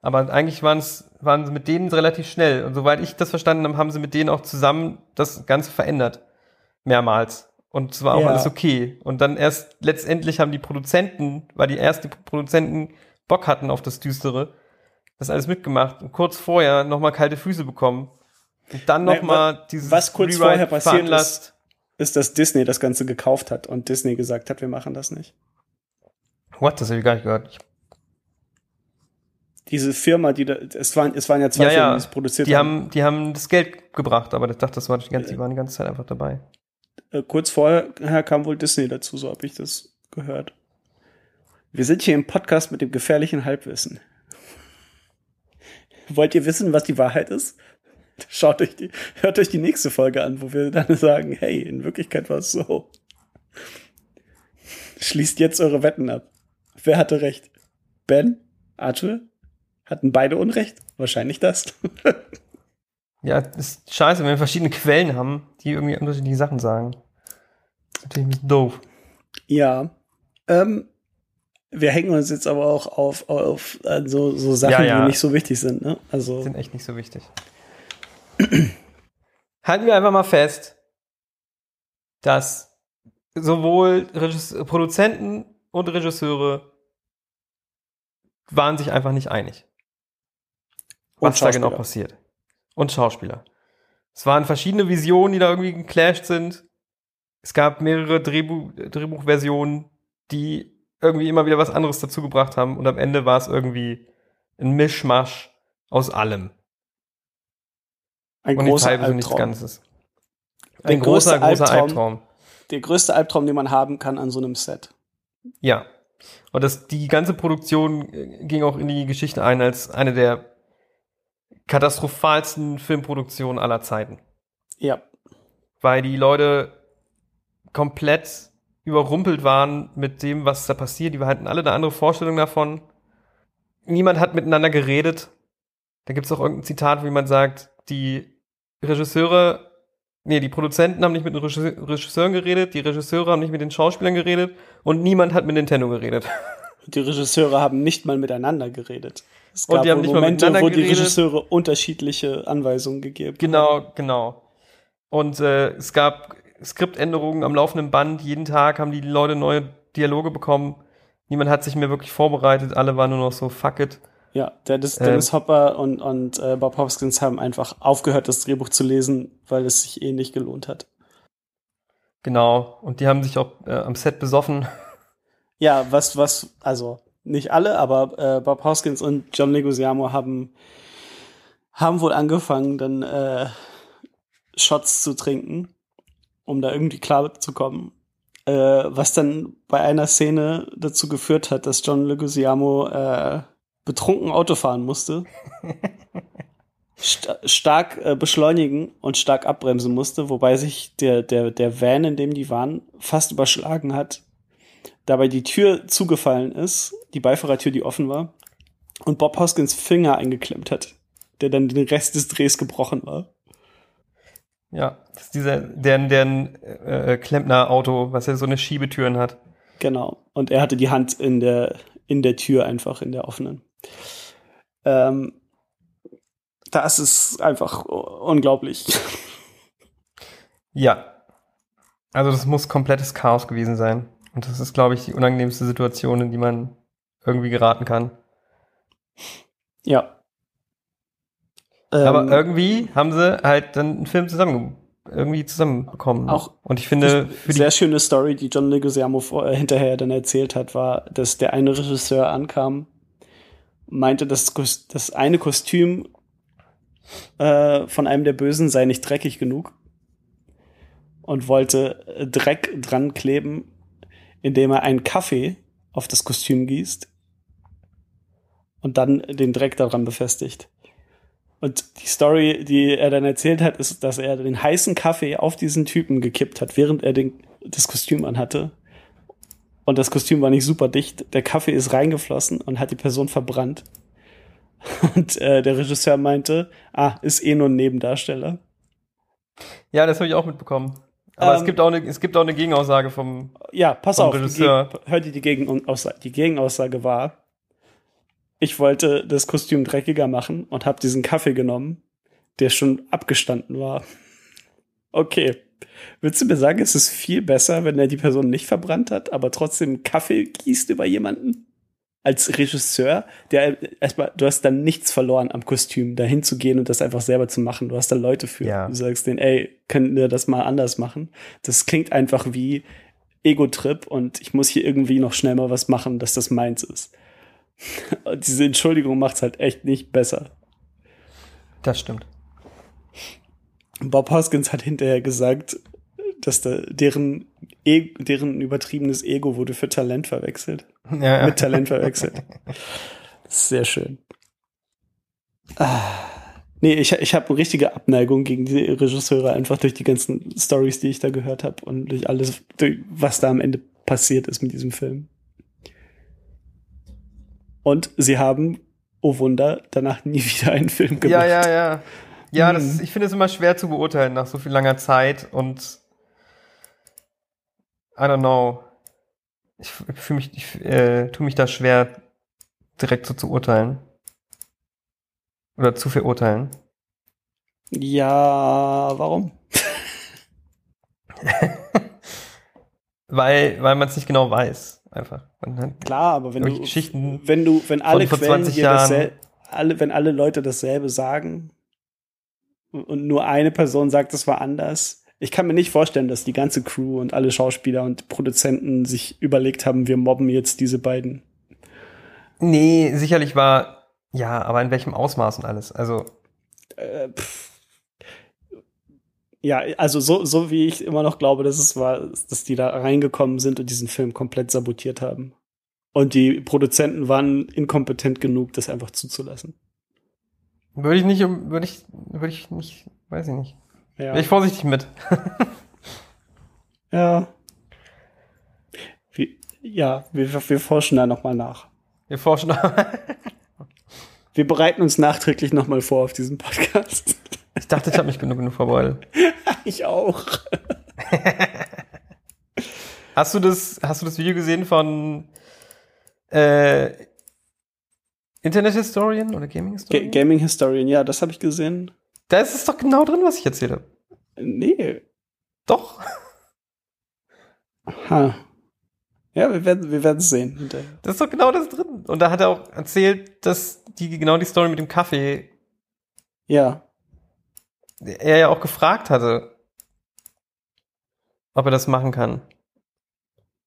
Aber eigentlich waren es, waren sie mit denen relativ schnell. Und soweit ich das verstanden habe, haben sie mit denen auch zusammen das Ganze verändert. Mehrmals. Und es war auch Ja. alles okay. Und dann erst letztendlich haben die Produzenten, weil die erst die Produzenten Bock hatten auf das Düstere, das alles mitgemacht und kurz vorher nochmal kalte Füße bekommen. Und dann nochmal dieses was kurz Rewrite vorher passiert veranlasst. Ist, dass Disney das Ganze gekauft hat und Disney gesagt hat, wir machen das nicht. What? Das habe ich gar nicht gehört. Ich, Diese Firma, die da, es waren, es waren ja zwei ja, Firmen, ja. die es produziert Die haben. haben, die haben das Geld gebracht, aber ich dachte, das war die ganze, die waren die ganze Zeit einfach dabei. Äh, kurz vorher kam wohl Disney dazu, so habe ich das gehört. Wir sind hier im Podcast mit dem gefährlichen Halbwissen. Wollt ihr wissen, was die Wahrheit ist? Schaut euch die, hört euch die nächste Folge an, wo wir dann sagen, hey, in Wirklichkeit war es so. Schließt jetzt eure Wetten ab. Wer hatte recht? Ben? Arthur? Hatten beide Unrecht? Wahrscheinlich das. Ja, ist scheiße, wenn wir verschiedene Quellen haben, die irgendwie unterschiedliche Sachen sagen. Das ist natürlich ein bisschen doof. Ja. Ähm, wir hängen uns jetzt aber auch auf, auf äh, so, so Sachen, Ja, ja. die nicht so wichtig sind. Ne? Also sind echt nicht so wichtig. Halten wir einfach mal fest, dass sowohl Regis Produzenten und Regisseure waren sich einfach nicht einig, was da genau passiert. Und Schauspieler. Es waren verschiedene Visionen, die da irgendwie geclasht sind. Es gab mehrere Drehbuch Drehbuchversionen, die irgendwie immer wieder was anderes dazu gebracht haben. Und am Ende war es irgendwie ein Mischmasch aus allem. ein Und großer und nichts Albtraum. Ganzes. Der Ein großer, größte großer Albtraum. Albtraum. Der größte Albtraum, den man haben kann an so einem Set. Ja. Und das, die ganze Produktion äh, ging auch in die Geschichte ein als eine der katastrophalsten Filmproduktionen aller Zeiten. Ja. Weil die Leute komplett überrumpelt waren mit dem, was da passiert. Die hatten alle eine andere Vorstellung davon. Niemand hat miteinander geredet. Da gibt es auch irgendein Zitat, wie man sagt, die Regisseure, nee, die Produzenten haben nicht mit den Regisse- Regisseuren geredet, die Regisseure haben nicht mit den Schauspielern geredet und niemand hat mit Nintendo geredet. Die Regisseure haben nicht mal miteinander geredet. Es Und gab die haben nicht mal Momente, miteinander wo die geredet. Regisseure unterschiedliche Anweisungen gegeben haben. Genau, genau. Und äh, es gab Skriptänderungen am laufenden Band. Jeden Tag haben die Leute neue Dialoge bekommen. Niemand hat sich mehr wirklich vorbereitet. Alle waren nur noch so, fuck it. Ja, Dennis, Ähm. Dennis Hopper und, und äh, Bob Hoskins haben einfach aufgehört, das Drehbuch zu lesen, weil es sich eh nicht gelohnt hat. Genau. Und die haben sich auch äh, am Set besoffen. Ja, was, was, also nicht alle, aber äh, Bob Hoskins und John Leguizamo haben, haben wohl angefangen, dann äh, Shots zu trinken, um da irgendwie klar zu kommen. Äh, was dann bei einer Szene dazu geführt hat, dass John Leguizamo äh, betrunken Auto fahren musste. sta stark äh, beschleunigen und stark abbremsen musste, wobei sich der, der, der Van, in dem die waren, fast überschlagen hat. Dabei die Tür zugefallen ist, die Beifahrertür, die offen war, und Bob Hoskins Finger eingeklemmt hat, der dann den Rest des Drehs gebrochen war. Ja, das ist dieser, deren, deren äh, Klempner-Auto, was ja so eine Schiebetüren hat. Genau. Und er hatte die Hand in der, in der Tür einfach, in der offenen. Ähm, das ist einfach unglaublich. Ja. Also das muss komplettes Chaos gewesen sein. Und das ist, glaube ich, die unangenehmste Situation, in die man irgendwie geraten kann. ja. Aber Ähm, irgendwie haben sie halt dann einen Film zusammen irgendwie zusammenbekommen. Auch Und ich finde, für sehr schöne Story, die John Leguizamo äh, hinterher dann erzählt hat, war, dass der eine Regisseur ankam, meinte, das, das eine Kostüm äh, von einem der Bösen sei nicht dreckig genug und wollte Dreck dran kleben, indem er einen Kaffee auf das Kostüm gießt und dann den Dreck daran befestigt. Und die Story, die er dann erzählt hat, ist, dass er den heißen Kaffee auf diesen Typen gekippt hat, während er den, das Kostüm anhatte. Und das Kostüm war nicht super dicht. Der Kaffee ist reingeflossen und hat die Person verbrannt. Und äh, der Regisseur meinte, ah, ist eh nur ein Nebendarsteller. ja, das habe ich auch mitbekommen. Aber es Ähm, gibt auch eine, es gibt auch eine Gegenaussage vom, Ja, pass auf. Die Regisseur. Gegen, hört ihr die Gegenaussage? Die Gegenaussage war, ich wollte das Kostüm dreckiger machen und habe diesen Kaffee genommen, der schon abgestanden war. Okay, Würdest du mir sagen, es ist viel besser, wenn er die Person nicht verbrannt hat, aber trotzdem Kaffee gießt über jemanden? Als Regisseur, der erstmal, du hast dann nichts verloren am Kostüm, da hinzugehen und das einfach selber zu machen. Du hast da Leute für. Ja. Du sagst denen, ey, können wir das mal anders machen? Das klingt einfach wie Ego-Trip und ich muss hier irgendwie noch schnell mal was machen, dass das meins ist. Und diese Entschuldigung macht's halt echt nicht besser. Das stimmt. Bob Hoskins hat hinterher gesagt, dass da deren, e deren übertriebenes Ego wurde für Talent verwechselt. Ja. Mit Talent verwechselt. Sehr schön. Ah. Nee, ich, ich habe eine richtige Abneigung gegen die Regisseure, einfach durch die ganzen Stories, die ich da gehört habe und durch alles, durch, was da am Ende passiert ist mit diesem Film. Und sie haben, oh Wunder, danach nie wieder einen Film gemacht. Ja, ja, ja. Ja, das, Mhm. ich finde es immer schwer zu beurteilen nach so viel langer Zeit und I don't know. Ich fühle mich, ich äh, tue mich da schwer, direkt so zu urteilen. Oder zu verurteilen. Ja, warum? Weil, weil man es nicht genau weiß. Einfach. Klar, aber wenn du, Geschichten. wenn du, wenn alle vor Quellen 20 dir Jahren. dasselbe, alle, wenn alle Leute dasselbe sagen und nur eine Person sagt, es war anders. Ich kann mir nicht vorstellen, dass die ganze Crew und alle Schauspieler und Produzenten sich überlegt haben, wir mobben jetzt diese beiden. Nee, sicherlich war, ja, aber in welchem Ausmaß und alles. Also, Äh, pff. Ja, also so, so wie ich immer noch glaube, dass es war, dass die da reingekommen sind und diesen Film komplett sabotiert haben. Und die Produzenten waren inkompetent genug, das einfach zuzulassen. würde ich nicht, würde ich, würde ich nicht, weiß ich nicht. Ja. Bin ich vorsichtig mit. Ja. Wie, ja, wir, wir forschen da nochmal nach. Wir forschen. Wir bereiten uns nachträglich nochmal vor auf diesen Podcast. Ich dachte, ich habe mich genug, genug vorbereitet. Ich auch. Hast du das, hast du das Video gesehen von äh, Internet Historian oder Gaming Ga Historian? Gaming Historian, ja, das habe ich gesehen. da ist es doch genau drin, was ich erzähle. Nee. Doch. Ha. Ja, wir werden wir werden sehen hinterher. Das ist doch genau das drin. Und da hat er auch erzählt, dass die genau die Story mit dem Kaffee Ja. Er ja auch gefragt hatte, ob er das machen kann.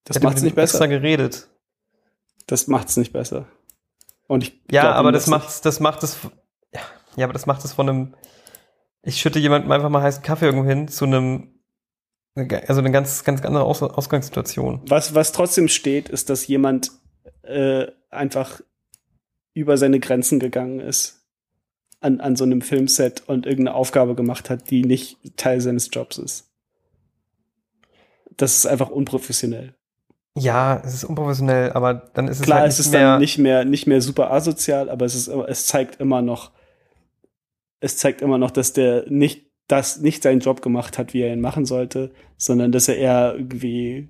Das macht's mit ihm nicht besser. Extra geredet. Das macht's nicht besser. Und ich Ja, glaub, aber das nicht. macht, das macht es, ja, ja, aber das macht es von einem, ich schütte jemandem einfach mal heißen Kaffee irgendwo hin zu einem, also eine ganz, ganz andere Aus Ausgangssituation. Was, was trotzdem steht, ist, dass jemand äh, einfach über seine Grenzen gegangen ist an, an so einem Filmset und irgendeine Aufgabe gemacht hat, die nicht Teil seines Jobs ist. Das ist einfach unprofessionell. Ja, es ist unprofessionell, aber dann ist es Klar, halt es nicht ist mehr, dann nicht mehr, nicht mehr super asozial, aber es ist, es zeigt immer noch, es zeigt immer noch, dass der nicht, das nicht seinen Job gemacht hat, wie er ihn machen sollte, sondern dass er eher irgendwie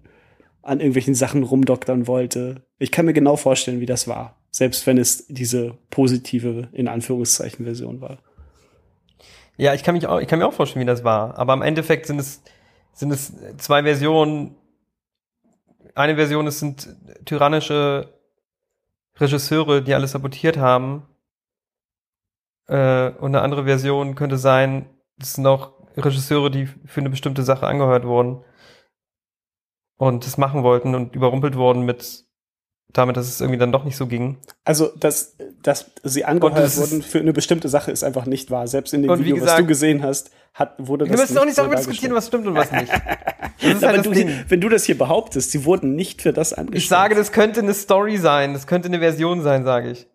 an irgendwelchen Sachen rumdoktern wollte. Ich kann mir genau vorstellen, wie das war. Selbst wenn es diese positive, in Anführungszeichen, Version war. ja, ich kann mich auch, ich kann mir auch vorstellen, wie das war, aber im Endeffekt sind es, sind es zwei Versionen. Eine Version, es sind tyrannische Regisseure, die alles sabotiert haben. Äh, und eine andere Version könnte sein, das sind auch Regisseure, die für eine bestimmte Sache angehört wurden und das machen wollten und überrumpelt wurden mit damit, dass es irgendwie dann doch nicht so ging. Also, dass, dass sie angeheuert wurden für eine bestimmte Sache ist einfach nicht wahr. Selbst in dem Video, was gesagt- du gesehen hast, hat, wurde das Wir müssen auch nicht darüber diskutieren, was stimmt und was nicht. Halt das du, wenn du das hier behauptest, sie wurden nicht für das angestellt. Ich sage, das könnte eine Story sein, das könnte eine Version sein, sage ich.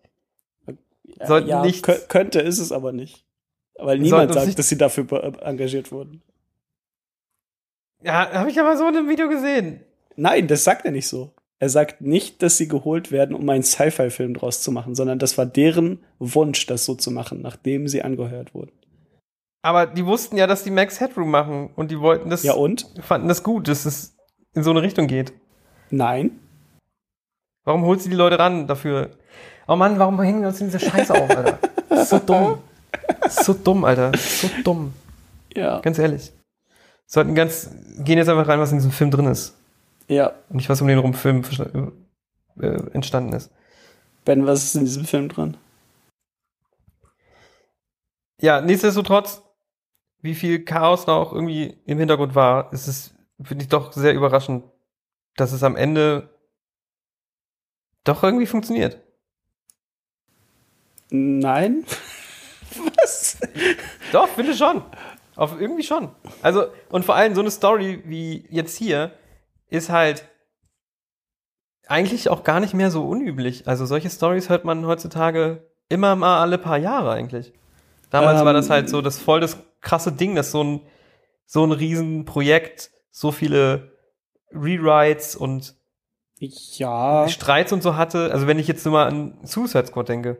sollten ja, nicht- kö- könnte, ist es aber nicht. Weil niemand sagt, dass sie dafür engagiert wurden. Ja, habe ich aber so in einem Video gesehen. Nein, das sagt er nicht so. Er sagt nicht, dass sie geholt werden, um einen Sci-Fi-Film draus zu machen, sondern das war deren Wunsch, das so zu machen, nachdem sie angeheuert wurden. Aber die wussten ja, dass die Max Headroom machen und die wollten das, Ja und? fanden das gut, dass es in so eine Richtung geht. Nein. Warum holst du die Leute ran dafür? Oh Mann, warum hängen wir uns in diese Scheiße auf, Alter? So dumm. So dumm, Alter. So dumm. Ja. Ganz ehrlich. sollten ganz, gehen jetzt einfach rein, was in diesem Film drin ist. Ja, Und nicht, was um den rum Film äh, entstanden ist. Ben, was ist in diesem Film drin? Ja, nichtsdestotrotz, wie viel Chaos da auch irgendwie im Hintergrund war, ist es, finde ich doch sehr überraschend, dass es am Ende doch irgendwie funktioniert. Nein? was? Doch, finde schon. Auf irgendwie schon. Also, und vor allem so eine Story wie jetzt hier ist halt eigentlich auch gar nicht mehr so unüblich. Also solche Stories hört man heutzutage immer mal alle paar Jahre eigentlich. Damals Ähm, war das halt so das voll das krasse Ding, dass so ein so ein Riesenprojekt so viele Rewrites und Ja. Streits und so hatte. Also wenn ich jetzt nur mal an Suicide Squad denke.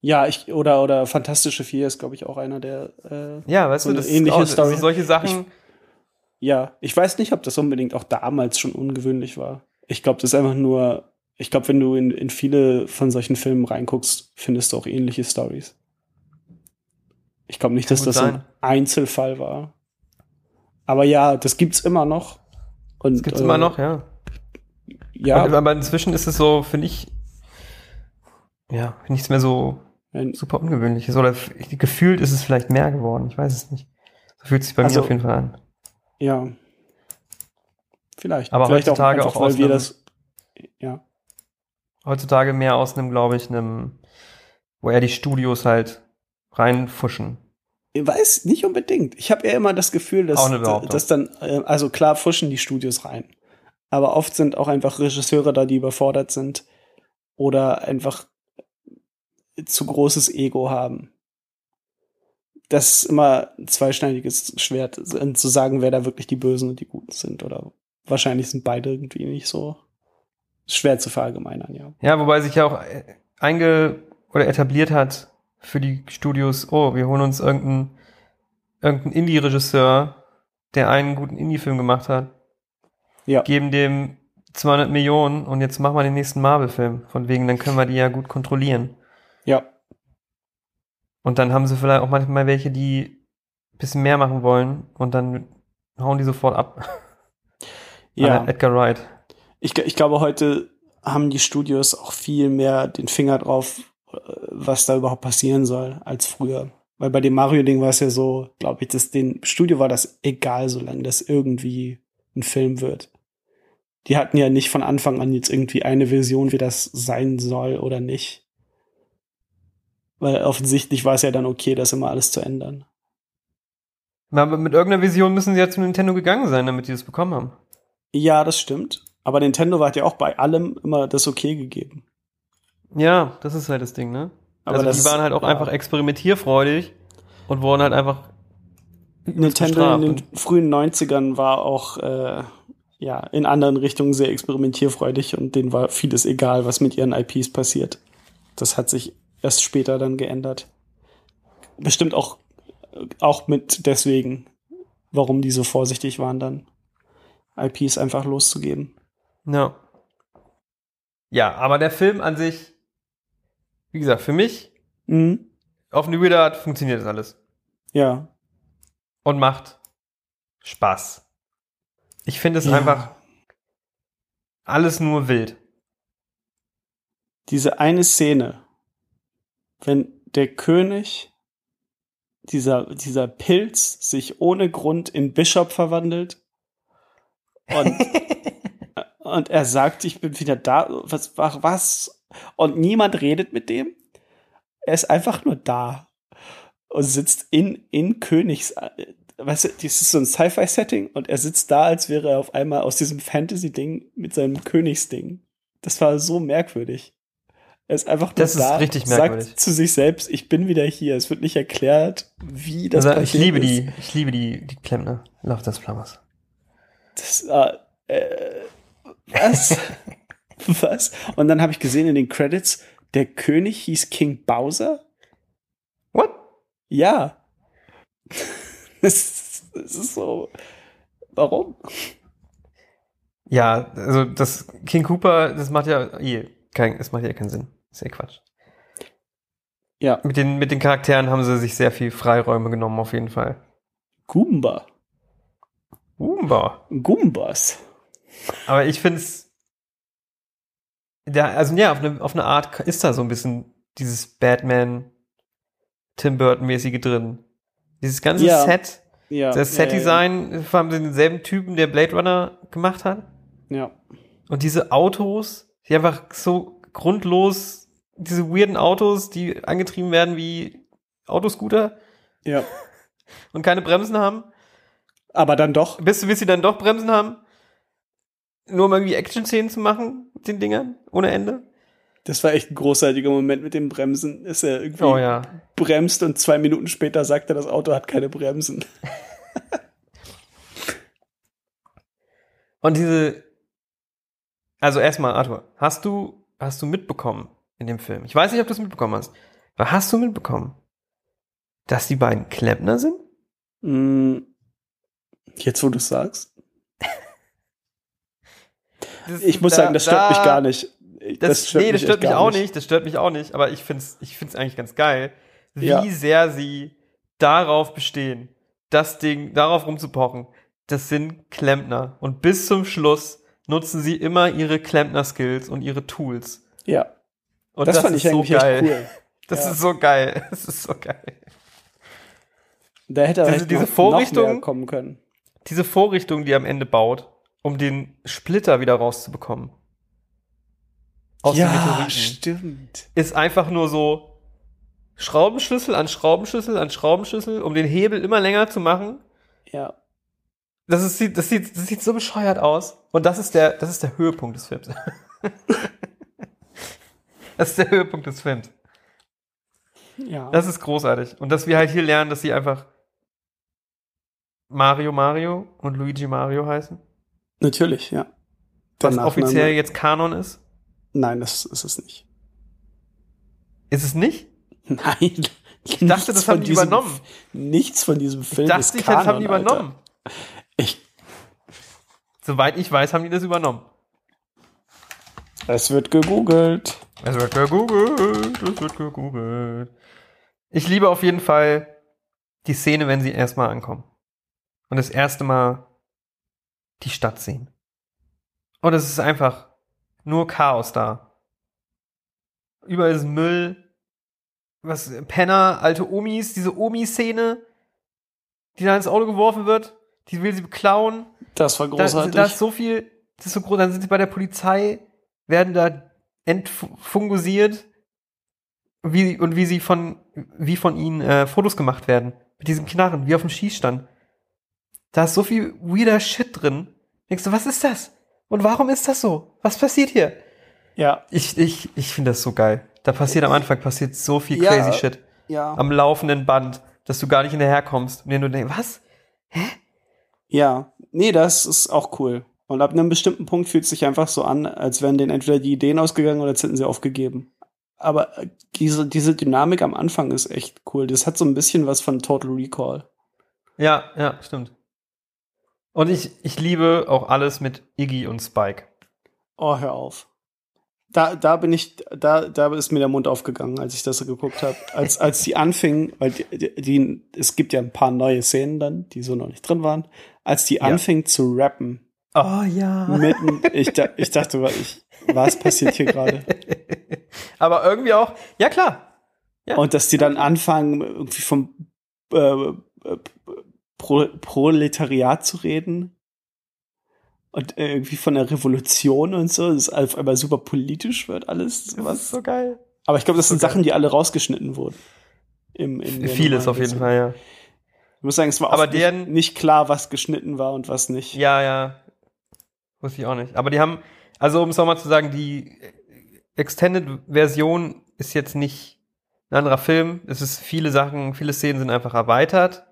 Ja, ich, oder, oder Fantastische Vier ist, glaube ich, auch einer der, äh, Ja, weißt So du, das ähnliche auch, Story. Also solche Sachen. Ja, ich weiß nicht, ob das unbedingt auch damals schon ungewöhnlich war. Ich glaube, das ist einfach nur, ich glaube, wenn du in, in viele von solchen Filmen reinguckst, findest du auch ähnliche Stories. Ich glaube nicht, Kann dass das ein. Einzelfall war. Aber ja, das gibt's immer noch. Und, das gibt's äh, immer noch, ja. Ja, Und, aber inzwischen ist es so, finde ich, ja, nichts mehr so wenn- super ungewöhnliches. Oder gefühlt ist es vielleicht mehr geworden. Ich weiß es nicht. So fühlt es sich bei Also- mir auf jeden Fall an. Ja. Vielleicht. Aber Vielleicht heutzutage einfach, auch weil aus wir das, ja. Heutzutage mehr aus einem, glaube ich, einem, wo eher die Studios halt reinfuschen. Ich weiß nicht unbedingt. Ich habe eher immer das Gefühl, dass, Auch dass dann, äh, also klar fuschen die Studios rein. Aber oft sind auch einfach Regisseure da, die überfordert sind oder einfach zu großes Ego haben. Das ist immer ein zweischneidiges Schwert, zu sagen, wer da wirklich die Bösen und die Guten sind. Oder wahrscheinlich sind beide irgendwie nicht so schwer zu verallgemeinern, ja. Ja, wobei sich ja auch äh, einge oder etabliert hat für die Studios, oh, wir holen uns irgendeinen irgendeinen Indie-Regisseur, der einen guten Indie-Film gemacht hat, Ja. geben dem 200 Millionen und jetzt machen wir den nächsten Marvel-Film. Von wegen, dann können wir die ja gut kontrollieren. Ja. Und dann haben sie vielleicht auch manchmal welche, die ein bisschen mehr machen wollen und dann hauen die sofort ab. Ja. Edgar Wright. ich, ich glaube, heute haben die Studios auch viel mehr den Finger drauf, äh, was da überhaupt passieren soll, als früher. Weil bei dem Mario-Ding war es ja so, glaube ich, dass dem Studio war das egal, solange das irgendwie ein Film wird. Die hatten ja nicht von Anfang an jetzt irgendwie eine Vision, wie das sein soll oder nicht. Weil offensichtlich war es ja dann okay, das immer alles zu ändern. Na, Aber mit irgendeiner Vision müssen sie ja zu Nintendo gegangen sein, damit die das bekommen haben. Ja, das stimmt. Aber Nintendo hat ja auch bei allem immer das okay gegeben. Ja, das ist halt das Ding, ne? Aber also die waren halt auch ja. einfach experimentierfreudig und wurden halt einfach Nintendo in den frühen 90ern war auch äh, ja in anderen Richtungen sehr experimentierfreudig und denen war vieles egal, was mit ihren IPs passiert. Das hat sich erst später dann geändert. Bestimmt auch auch mit deswegen, warum die so vorsichtig waren dann IPs einfach loszugeben. Ja. Ja, aber der Film an sich, wie gesagt, für mich, Mhm. auf eine weirde Art funktioniert das alles. Ja. Und macht Spaß. Ich finde es Ja. einfach alles nur wild. diese eine Szene, wenn der König, dieser, dieser Pilz sich ohne Grund in Bishop verwandelt und, und er sagt, ich bin wieder da, was, was, was? Und niemand redet mit dem. Er ist einfach nur da und sitzt in, in Königs, weißt du, das ist so ein Sci-Fi-Setting und er sitzt da, als wäre er auf einmal aus diesem Fantasy-Ding mit seinem Königsding. Das war so merkwürdig. Er ist einfach nur Das ist da, richtig merkwürdig. sagt zu sich selbst, ich bin wieder hier. Es wird nicht erklärt, wie das Also, ich passiert liebe ist. die, ich liebe die, die Klempner. Love das Flammers. Das, äh, äh, was? was? Und dann habe ich gesehen in den Credits, der König hieß King Bowser? What? Ja. Das, das ist so. Warum? Ja, also das King Cooper, das macht ja eh kein, das macht ja keinen Sinn. Ist ja Quatsch. Ja, Mit den, mit den Charakteren haben sie sich sehr viel Freiräume genommen, auf jeden Fall. Goomba. Goomba. Goombas. Aber ich finde es. Ja, also ja, auf eine, auf eine Art ist da so ein bisschen dieses Batman Tim Burton-mäßige drin. Dieses ganze Ja. Set, Ja. das Set-Design haben sie denselben Typen, der Blade Runner gemacht hat. Ja. ja. Und diese Autos, die einfach so grundlos, diese weirden Autos, die angetrieben werden wie Autoscooter Ja. und keine Bremsen haben, Aber dann doch. bis, bis sie dann doch Bremsen haben, nur um irgendwie Action-Szenen zu machen mit den Dingern, ohne Ende. Das war echt ein großartiger Moment mit dem Bremsen. Ist er irgendwie Oh ja. bremst und zwei Minuten später sagt er, das Auto hat keine Bremsen. Und diese, also erstmal, Arthur, hast du, hast du mitbekommen in dem Film? Ich weiß nicht, ob du es mitbekommen hast, aber hast du mitbekommen, dass die beiden Klempner sind? Mm, Jetzt, wo du es sagst. Das- Ich muss da- sagen, das stört da- mich gar nicht. Das, nee, das stört mich gar auch nicht. Das stört mich auch nicht. Aber ich find's, ich find's eigentlich ganz geil, wie Ja. sehr sie darauf bestehen, das Ding darauf rumzupochen. Das sind Klempner. Und bis zum Schluss nutzen sie immer ihre Klempner-Skills und ihre Tools. Ja, Und das, fand ist ich eigentlich so geil. echt cool. Das Ja. ist so geil. Das ist so geil. Da hätte er Diese- diese Vorrichtung- kommen können. Diese Vorrichtung, die er am Ende baut, um den Splitter wieder rauszubekommen. Aus dem ja, Meteoriten. stimmt. ist einfach nur so Schraubenschlüssel an Schraubenschlüssel an Schraubenschlüssel, um den Hebel immer länger zu machen. Ja. Das, ist, sieht- das, sieht, das sieht so bescheuert aus. Und das ist der, das ist der Höhepunkt des Films. das ist der Höhepunkt des Films. Ja. Das ist großartig. Und dass wir halt hier lernen, dass sie einfach Mario Mario und Luigi Mario heißen. Natürlich, ja. Der Was Nachname- offiziell jetzt Kanon ist. Nein, das ist es nicht. Ist es nicht? Nein. Ich dachte, das haben die übernommen. Nichts von diesem Film Ich dachte, ist ich, Kanon, das haben die Alter. übernommen. Ich, Soweit ich weiß, haben die das übernommen. Es wird gegoogelt. Es wird gegoogelt, es wird gegoogelt. Ich liebe auf jeden Fall die Szene, wenn sie erstmal ankommen. Und das erste Mal die Stadt sehen. Und es ist einfach nur Chaos da. Überall ist Müll. Was, Penner, alte Omis, diese Omi-Szene, die da ins Auto geworfen wird, die will sie beklauen. Das war Da, großartig. da ist so viel, das ist so groß, dann sind sie bei der Polizei, werden da entfungusiert, wie, und wie sie von, wie von ihnen äh, Fotos gemacht werden. Mit diesem Knarren, wie auf dem Schießstand. Da ist so viel weirder Shit drin. Denkst du, was ist das? Und warum ist das so? Was passiert hier? ja. Ich, ich, ich finde das so geil. Da passiert am Anfang passiert so viel Ja. crazy Shit. Ja. Am laufenden Band, dass du gar nicht hinterherkommst. Und dir nur denkst, was? Ja. Nee, das ist auch cool. Und ab einem bestimmten Punkt fühlt es sich einfach so an, als wären denen entweder die Ideen ausgegangen oder als hätten sie aufgegeben. Aber äh, diese, diese Dynamik am Anfang ist echt cool. Das hat so ein bisschen was von Total Recall. Ja, ja, stimmt. Und ich, ich liebe auch alles mit Iggy und Spike. Oh, hör auf. Da, da bin ich, da, da ist mir der Mund aufgegangen, als ich das so geguckt habe. Als, als die anfingen, weil die, die, die, es gibt ja ein paar neue Szenen dann, die so noch nicht drin waren, als die anfingen zu rappen, Oh ja. mitten, ich, ich dachte, ich, was passiert hier gerade? Aber irgendwie auch, ja klar. Ja. Und dass die dann anfangen, irgendwie vom äh, Pro Proletariat zu reden und irgendwie von der Revolution und so, das auf einmal super politisch wird alles. Das Was? ist so geil. Aber ich glaube, das sind so geil. Sachen, die alle rausgeschnitten wurden. Im, der Vieles auf jeden. Fall, ja. Ich muss sagen, es war Aber oft nicht, deren- nicht klar, was geschnitten war und was nicht. Ja, ja. Wusste ich auch nicht. Aber die haben, also um es nochmal zu sagen, die Extended-Version ist jetzt nicht ein anderer Film. Es ist viele Sachen, viele Szenen sind einfach erweitert.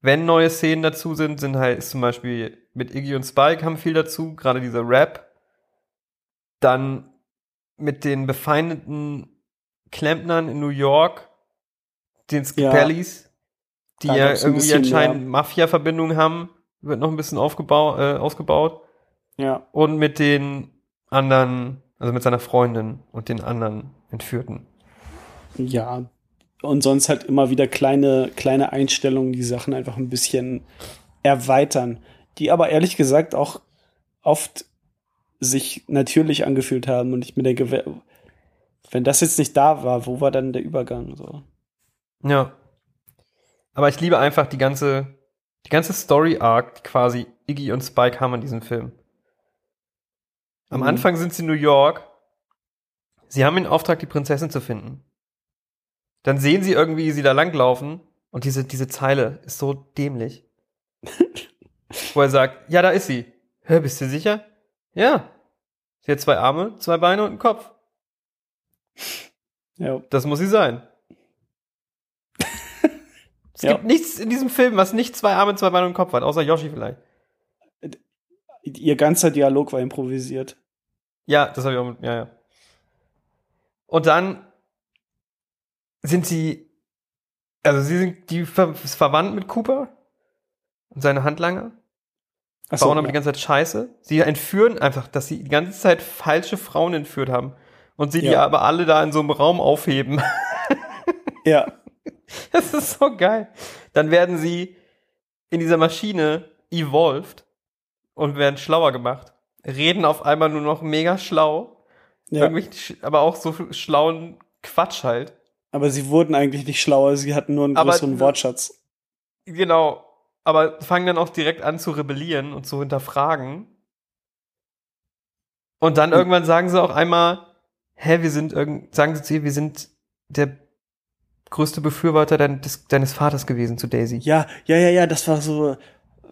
Wenn neue Szenen dazu sind, sind halt ist zum Beispiel mit Iggy und Spike haben viel dazu, gerade dieser Rap. Dann mit den befeindeten Klempnern in New York, den Scapellis, die Da ja gab's ein irgendwie anscheinend. Mafia-Verbindungen haben, wird noch ein bisschen aufgebaut, äh, ausgebaut. Ja. Und mit den anderen, also mit seiner Freundin und den anderen Entführten. Ja. Und sonst halt immer wieder kleine, kleine Einstellungen, die Sachen einfach ein bisschen erweitern, die aber ehrlich gesagt auch oft sich natürlich angefühlt haben und ich mir denke, wenn das jetzt nicht da war, wo war dann der Übergang so? Ja. Aber ich liebe einfach die ganze, die ganze Story-Arc, die quasi Iggy und Spike haben in diesem Film. Am Mhm. Anfang sind sie in New York. Sie haben den Auftrag, die Prinzessin zu finden. Dann sehen sie irgendwie, wie sie da langlaufen und diese, diese Zeile ist so dämlich. Wo er sagt, ja, da ist sie. Hä, bist du sicher? Ja. Sie hat zwei Arme, zwei Beine und einen Kopf. Ja. Das muss sie sein. Es Ja. gibt nichts in diesem Film, was nicht zwei Arme, zwei Beine und einen Kopf hat, außer Yoshi vielleicht. Ihr ganzer Dialog war improvisiert. Ja, das habe ich auch mit, ja, ja. Und dann sind sie, also sie sind die ver verwandt mit Cooper und seine Handlanger, Achso, bauen aber die ja. ganze Zeit Scheiße. Sie entführen einfach, dass sie die ganze Zeit falsche Frauen entführt haben und sie die Ja. aber alle da in so einem Raum aufheben. ja. Das ist so geil. Dann werden sie in dieser Maschine evolved und werden schlauer gemacht. Reden auf einmal nur noch mega schlau. ja. Aber auch so schlauen Quatsch halt. Aber sie wurden eigentlich nicht schlauer, sie hatten nur einen Aber- größeren Wortschatz. Genau. Aber fangen dann auch direkt an zu rebellieren und zu hinterfragen. Und dann Hm. irgendwann sagen sie auch einmal, hä, wir sind irgend, sagen sie zu ihr, wir sind der größte Befürworter dein, des, deines Vaters gewesen zu Daisy. Ja, ja, ja, ja, das war so.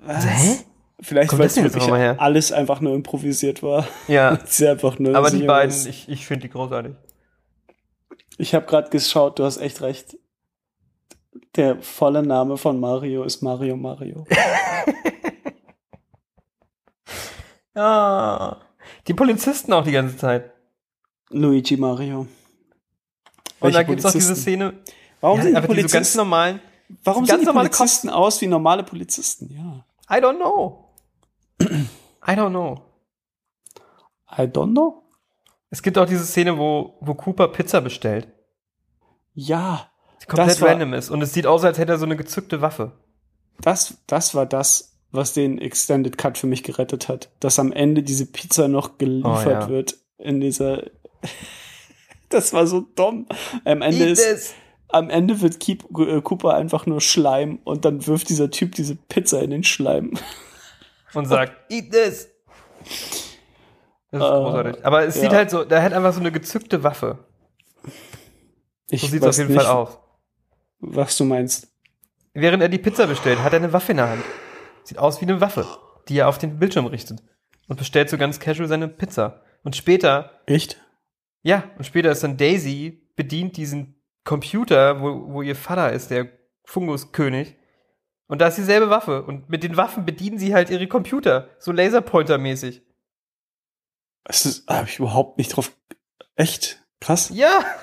Was? Hä? Vielleicht, weil es wirklich alles einfach nur improvisiert war. Ja. Einfach nur Aber die beiden, irgendwas- ich, ich finde die großartig. Ich habe gerade geschaut, du hast echt recht. Der volle Name von Mario ist Mario Mario. Ja. Die Polizisten auch die ganze Zeit. Luigi Mario. Und Welche da gibt's auch diese Polizisten? Szene. Warum ja, sind die aber diese ganz Polizisten, normalen. warum ganz sehen die Polizisten aus wie normale Polizisten? Ja. I don't know. I don't know. I don't know. Es gibt auch diese Szene, wo, wo Cooper Pizza bestellt. Ja, Die komplett Das war- random ist. Und es sieht aus, als hätte er so eine gezückte Waffe. das, das war das, was den Extended Cut für mich gerettet hat. Dass am Ende diese Pizza noch geliefert Oh, ja. wird in dieser. das war so dumm. Am Ende Eat ist, this. am Ende wird Keep, äh, Cooper einfach nur Schleim und dann wirft dieser Typ diese Pizza in den Schleim. Und sagt, eat this. Das ist Äh, großartig. Aber es ja. sieht halt so, der hat einfach so eine gezückte Waffe. Ich So sieht es auf jeden nicht, Fall aus. was du meinst. Während er die Pizza bestellt, hat er eine Waffe in der Hand. Sieht aus wie eine Waffe, die er auf den Bildschirm richtet. Und bestellt so ganz casual seine Pizza. Und später, Echt? ja, und später ist dann Daisy, bedient diesen Computer, wo, wo ihr Vater ist, der Funguskönig. Und da ist dieselbe Waffe. Und mit den Waffen bedienen sie halt ihre Computer. So Laserpointer-mäßig. Das ist, habe ich überhaupt nicht drauf. Echt? Krass. Ja!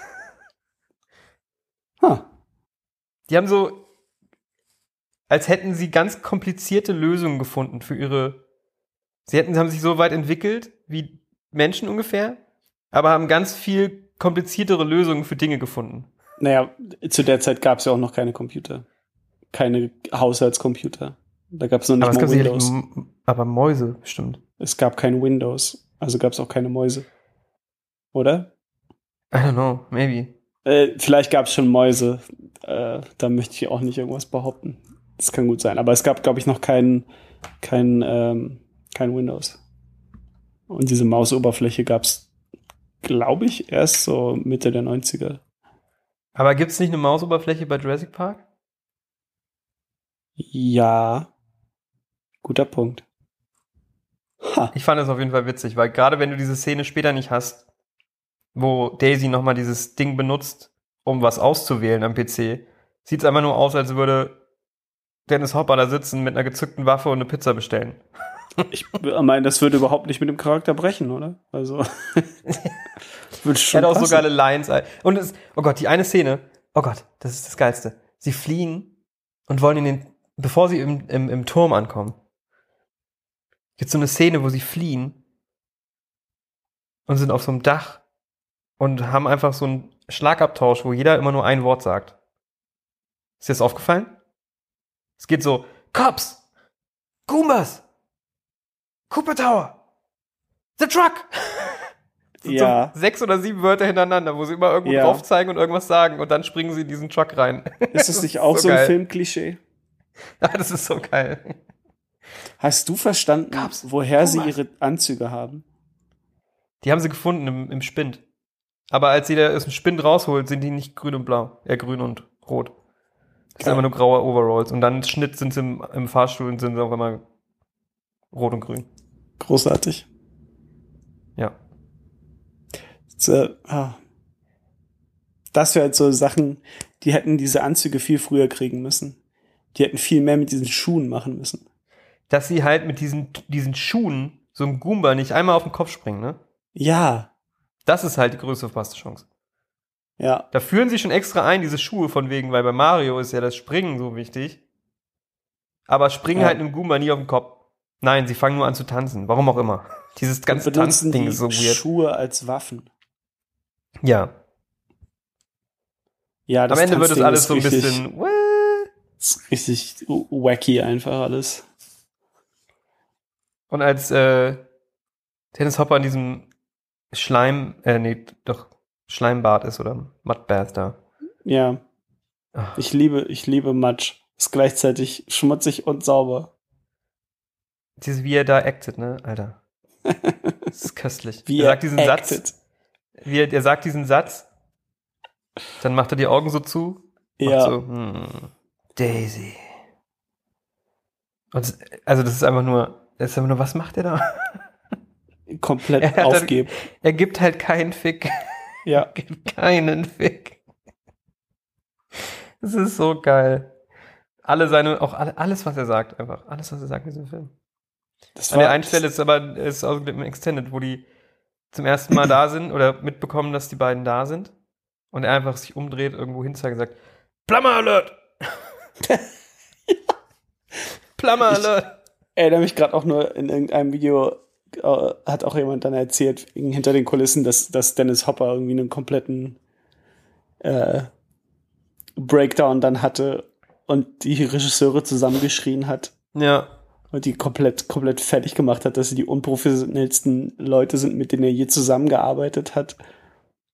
Ha. Die haben so, als hätten sie ganz komplizierte Lösungen gefunden für ihre. Sie hätten, haben sich so weit entwickelt wie Menschen ungefähr, aber haben ganz viel kompliziertere Lösungen für Dinge gefunden. Naja, zu der Zeit gab es ja auch noch keine Computer. Keine Haushaltscomputer. Da gab es noch nicht aber mal Windows. Aber Mäuse bestimmt. Es gab kein Windows. Also gab es auch keine Mäuse. Oder? I don't know, maybe. Äh, vielleicht gab es schon Mäuse. Äh, da möchte ich auch nicht irgendwas behaupten. Das kann gut sein. Aber es gab, glaube ich, noch kein, kein, ähm, kein Windows. Und diese Mausoberfläche gab es, glaube ich, erst so Mitte der 90er. Aber gibt es nicht eine Mausoberfläche bei Jurassic Park? Ja. Guter Punkt. Ha. Ich fand es auf jeden Fall witzig, weil gerade wenn du diese Szene später nicht hast, wo Daisy nochmal dieses Ding benutzt, um was auszuwählen am PC, sieht es einfach nur aus, als würde Dennis Hopper da sitzen mit einer gezückten Waffe und eine Pizza bestellen. Ich meine, das würde überhaupt nicht mit dem Charakter brechen, oder? Also. würde Er schon hat auch so geile Lines. Und es, oh Gott, die eine Szene, oh Gott, das ist das Geilste. Sie fliehen und wollen in den, bevor sie im, im, im Turm ankommen, gibt so eine Szene, wo sie fliehen und sind auf so einem Dach und haben einfach so einen Schlagabtausch, wo jeder immer nur ein Wort sagt. Ist dir das aufgefallen? Es geht so, Cops! Goombas! Cooper Tower! The Truck! Ja. so sechs oder sieben Wörter hintereinander, wo sie immer irgendwo Ja. drauf zeigen und irgendwas sagen und dann springen sie in diesen Truck rein. Ist das nicht auch so, geil. ein Filmklischee? Ja, das ist so geil. Hast du verstanden, Gab's woher sie Thomas. ihre Anzüge haben? Die haben sie gefunden im, im Spind. Aber als sie da aus dem Spind rausholt, sind die nicht grün und blau. Äh, grün und rot. Das sind einfach nur graue Overalls. Und dann Schnitt sind sie im, im Fahrstuhl und sind sie auch immer rot und grün. Großartig. Ja. Das, ah. das wäre halt so Sachen, die hätten diese Anzüge viel früher kriegen müssen. Die hätten viel mehr mit diesen Schuhen machen müssen. Dass sie halt mit diesen, diesen Schuhen so einem Goomba nicht einmal auf den Kopf springen, ne? Ja, Das ist halt die größte verpasste Chance. ja, Da führen sie schon extra ein, diese Schuhe von wegen, weil bei Mario ist ja das Springen so wichtig. Aber springen Ja. halt einem Goomba nie auf den Kopf. Nein, sie fangen nur an zu tanzen. Warum auch immer. Dieses ganze Tanzding ist so weird. Schuhe als Waffen. Ja. Ja, Am Ende wird es alles so ein bisschen. What? Ist richtig wacky einfach alles. Und als äh, Dennis Hopper in diesem Schleim, äh, nee, doch Schleimbad ist oder Mudbath da. Ja, Ach, ich liebe, ich liebe Matsch. Ist gleichzeitig schmutzig und sauber. dieses, wie er da actet, ne, Alter. Das ist köstlich. Wie er sagt diesen acted. Satz, wie er, er sagt diesen Satz, dann macht er die Augen so zu, Ja, so, hm, Daisy. Und also das ist einfach nur, das ist einfach nur, was macht er da? komplett Er hat dann- aufgeben. Er gibt halt keinen Fick. Ja, gibt keinen Fick. Das ist so geil. Alle seine, auch alle, alles, was er sagt, einfach. Alles, was er sagt in diesem Film. das An der einen Stelle ist aber, ist ausgeglichen im Extended, wo die zum ersten Mal da sind oder mitbekommen, dass die beiden da sind. Und er einfach sich umdreht, irgendwo hinzeigt und sagt, Plummer Alert! Plummer Ich- Alert! erinnere mich gerade auch nur in irgendeinem Video, äh, hat auch jemand dann erzählt, hinter den Kulissen, dass, dass Dennis Hopper irgendwie einen kompletten äh, Breakdown dann hatte und die Regisseure zusammengeschrien hat Ja. und die komplett, komplett fertig gemacht hat, dass sie die unprofessionellsten Leute sind, mit denen er je zusammengearbeitet hat.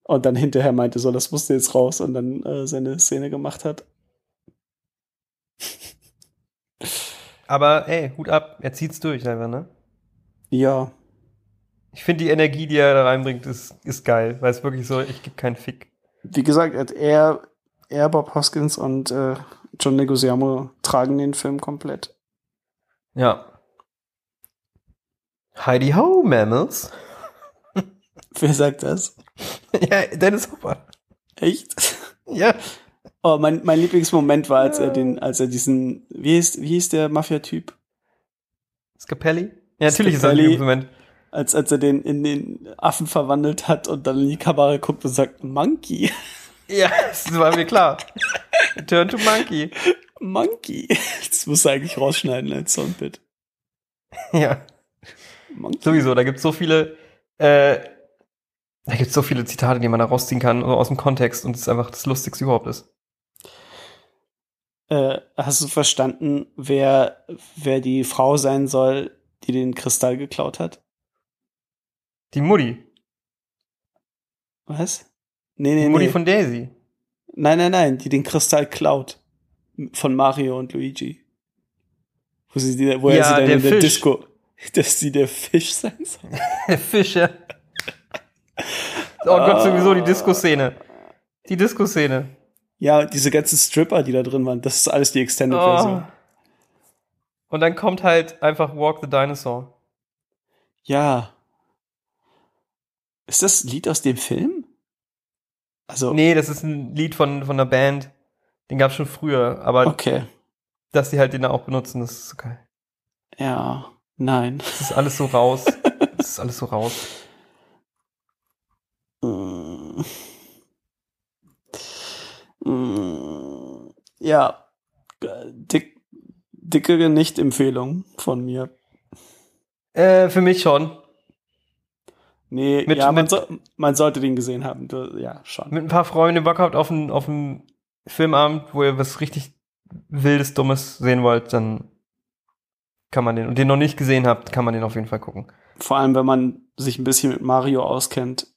Und dann hinterher meinte, so, das musste jetzt raus und dann äh, seine Szene gemacht hat. Aber ey, Hut ab, er zieht's durch einfach, ne? Ja, Ich finde die Energie, die er da reinbringt, ist, ist geil, weil es wirklich so, ich gebe keinen Fick. wie gesagt, er, er Bob Hoskins und äh, John Leguizamo tragen den Film komplett. Ja. Heidi Ho, Mammals. Wer sagt das? ja, Dennis Hopper. Echt? Ja. Oh, mein, mein Lieblingsmoment war, als er den, als er diesen, wie hieß, wie hieß der Mafia-Typ? Scapelli? Ja, natürlich ist das ein Scapelli. Moment. Als, als er den in den Affen verwandelt hat und dann in die Kamera guckt und sagt, Monkey. Ja, das war mir klar. Turn to Monkey. Monkey. Das muss er eigentlich rausschneiden als Soundbit. Ja, Monkey. sowieso. Da gibt's so viele, äh, da gibt's so viele Zitate, die man da rausziehen kann so aus dem Kontext und es einfach das Lustigste überhaupt ist. Äh, hast du verstanden, wer, wer die Frau sein soll, die den Kristall geklaut hat? Die Mutti. Was? Nee, Die nee, Mutti nee. von Daisy. Nein, nein, nein, die den Kristall klaut. Von Mario und Luigi. Wo, sie, die- wo er Ja, sie dann der in der Fisch. Disco, dass sie der Fisch sein soll. Der Fischer. Oh Gott, sowieso die Disco-Szene. Die Disco-Szene. Ja, diese ganzen Stripper, die da drin waren, das ist alles die Extended-Version. Oh. Und dann kommt halt einfach Walk the Dinosaur. Ja. Ist das ein Lied aus dem Film? Also, Nee, das ist ein Lied von, von einer Band. Den gab's schon früher, aber okay. dass die halt den da auch benutzen, das ist so geil. Ja, nein. Das ist alles so raus. Das ist alles so raus. Ja, dick, dicke Nicht-Empfehlung von mir. Äh, für mich schon. Nee, Mit- ja, man, mit- so, man sollte den gesehen haben. Du, ja, schon. Mit ein paar Freunden Bock habt auf einen, auf einen Filmabend, wo ihr was richtig wildes, dummes sehen wollt, dann kann man den, und den noch nicht gesehen habt, kann man den auf jeden Fall gucken. Vor allem, wenn man sich ein bisschen mit Mario auskennt,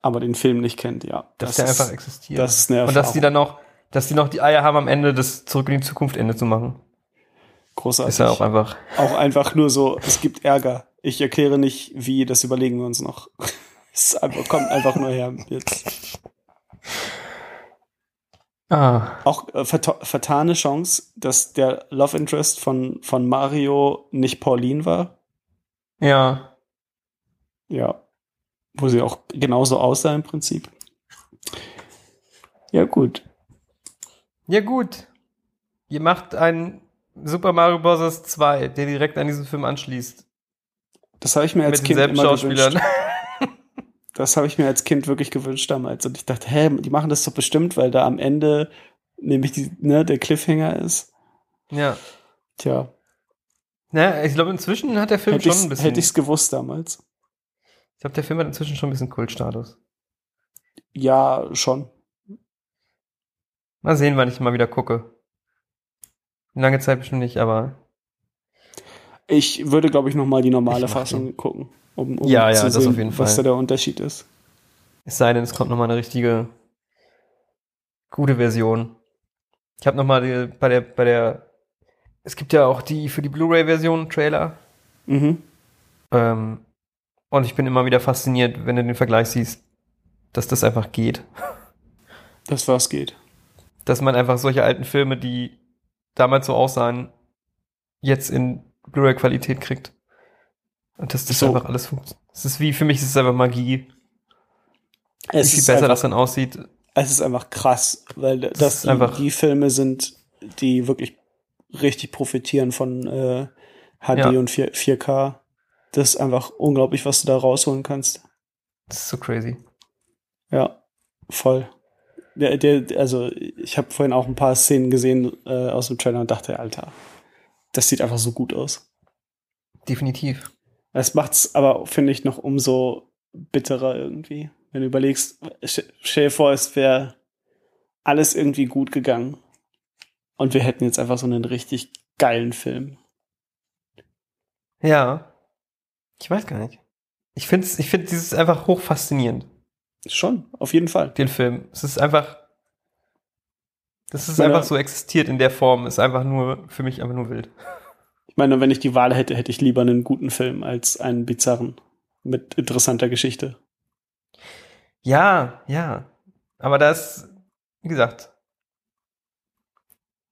aber den Film nicht kennt, ja. Dass Das der ist- einfach existiert. das ist eine und dass die dann noch, dass die noch die Eier haben, am Ende das Zurück in die Zukunft Ende zu machen. Großartig. Ist ja auch einfach. Auch einfach nur so, es gibt Ärger. Ich erkläre nicht, wie, das überlegen wir uns noch. Es einfach, kommt einfach nur her. Jetzt. Ah. Auch äh, verta- vertane Chance, dass der Love Interest von, von Mario nicht Pauline war. Ja. Ja. Wo sie auch genauso aussah im Prinzip. Ja, gut. Ja, gut. Ihr macht einen Super Mario Bros. 2, der direkt an diesen Film anschließt. Das habe ich mir als mit Kind immer gewünscht. Das habe ich mir als Kind wirklich gewünscht damals. Und ich dachte, hä, die machen das doch bestimmt, weil da am Ende nämlich die, ne, der Cliffhanger ist. ja. Tja, Na, ich glaube, inzwischen hat der Film hätte schon ein ich bisschen. hätte ich's gewusst damals. ich glaube, der Film hat inzwischen schon ein bisschen Kultstatus. Ja, schon. Mal sehen, wann ich mal wieder gucke. Lange Zeit bestimmt nicht, aber Ich würde, glaube ich, noch mal die normale Fassung gucken, um, um Ja, ja, zu das sehen, auf jeden was da der Unterschied ist. es sei denn, es kommt noch mal eine richtige gute Version. Ich habe noch mal die, bei der bei der es gibt ja auch die für die Blu-ray-Version Trailer Mhm. ähm, und ich bin immer wieder fasziniert, wenn du den Vergleich siehst, dass das einfach geht, Das was geht. Dass man einfach solche alten Filme, die damals so aussahen, jetzt in Blu-ray-Qualität kriegt und dass das So. einfach alles funktioniert. Es ist wie für mich ist es einfach Magie, Es wie viel besser einfach, das dann aussieht. Es ist einfach krass, weil das ist die, einfach- die Filme sind, die wirklich richtig profitieren von äh, HD Ja. und 4, 4K. Das ist einfach unglaublich, was du da rausholen kannst. Das ist so crazy. Ja, voll. Der, der, also ich habe vorhin auch ein paar Szenen gesehen äh, aus dem Trailer und dachte, Alter, das sieht einfach so gut aus. Definitiv. Das macht's aber, finde ich, noch umso bitterer irgendwie. Wenn du überlegst, st- stell dir vor, es wäre alles irgendwie gut gegangen. Und wir hätten jetzt einfach so einen richtig geilen Film. Ja. Ich weiß gar nicht. Ich finde ich find dieses einfach hoch faszinierend, Schon, auf jeden Fall. den Film. Es ist einfach. Das ist einfach so existiert in der Form, ist einfach nur, für mich einfach nur wild. Ich meine, wenn ich die Wahl hätte, hätte ich lieber einen guten Film als einen bizarren mit interessanter Geschichte. Ja, ja. Aber das, wie gesagt,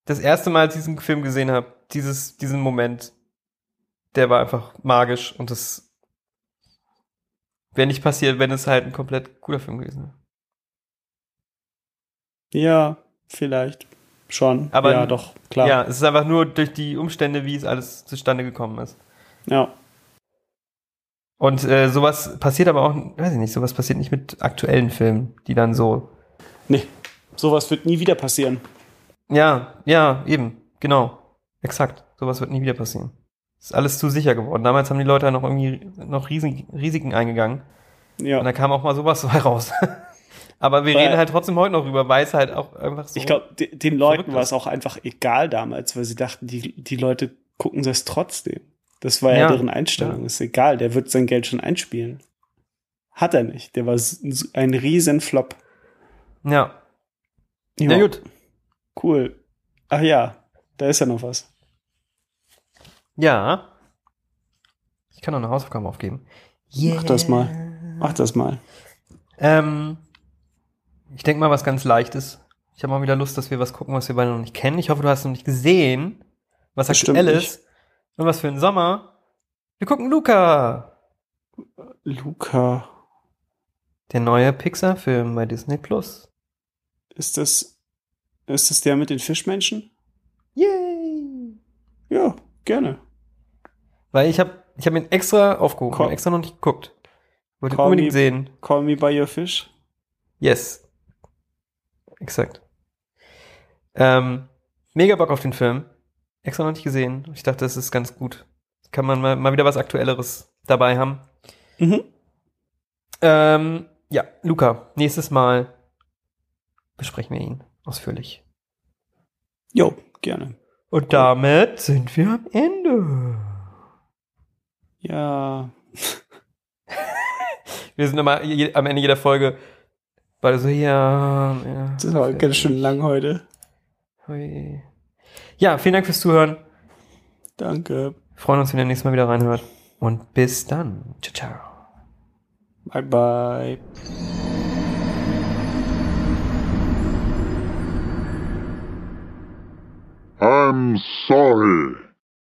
das erste Mal, als ich diesen Film gesehen habe, dieses, diesen Moment, der war einfach magisch und das wäre nicht passiert, wenn es halt ein komplett cooler Film gewesen wäre. Ja, vielleicht. Schon. Aber- ja, doch, klar. Ja, es ist einfach nur durch die Umstände, wie es alles zustande gekommen ist. ja. Und äh, sowas passiert aber auch, weiß ich nicht, sowas passiert nicht mit aktuellen Filmen, die dann so, Nee, sowas wird nie wieder passieren. ja, ja, eben, genau, exakt, sowas wird nie wieder passieren. Ist alles zu sicher geworden. Damals haben die Leute noch irgendwie noch Riesen, Risiken eingegangen Ja. und da kam auch mal sowas raus. aber wir Weil- reden halt trotzdem heute noch drüber, weil es halt auch einfach so. Ich glaube, de- den Leuten war es auch einfach egal damals, weil sie dachten, die, die Leute gucken das trotzdem. Das war ja, Ja, deren Einstellung. ja. Ist egal, der wird sein Geld schon einspielen. Hat er nicht. Der war ein riesen Flop. ja. ja, gut. Cool. Ach ja, da ist ja noch was. Ja. Ich kann noch eine Hausaufgabe aufgeben. Mach das mal. Mach das mal. Ähm, ich denke mal was ganz Leichtes. Ich habe mal wieder Lust, dass wir was gucken, was wir beide noch nicht kennen. Ich hoffe, du hast noch nicht gesehen, was Bestimmt aktuell nicht. ist. Und was für ein Sommer. Wir gucken Luca. Luca, Der neue Pixar-Film bei Disney Plus. ist das, ist das der mit den Fischmenschen? Yay! Ja, gerne. Weil ich habe ich hab ihn extra aufgehoben, Call- extra noch nicht geguckt. Wollte unbedingt me- sehen. Call me by your fish. Yes. Exakt. Ähm, mega Bock auf den Film. Extra noch nicht gesehen. Ich dachte, das ist ganz gut. Kann man mal, mal wieder was Aktuelleres dabei haben. Mhm. Ähm, ja, Luca, nächstes Mal besprechen wir ihn ausführlich. Jo, gerne. Und damit sind wir am Ende. Ja. Wir sind immer je, am Ende jeder Folge beide so, ja, ja. Das war ganz schön lang heute. Hui. Ja, vielen Dank fürs Zuhören. Danke. Wir freuen uns, wenn ihr nächstes Mal wieder reinhört. Und bis dann. Ciao, ciao. Bye bye. I'm sorry.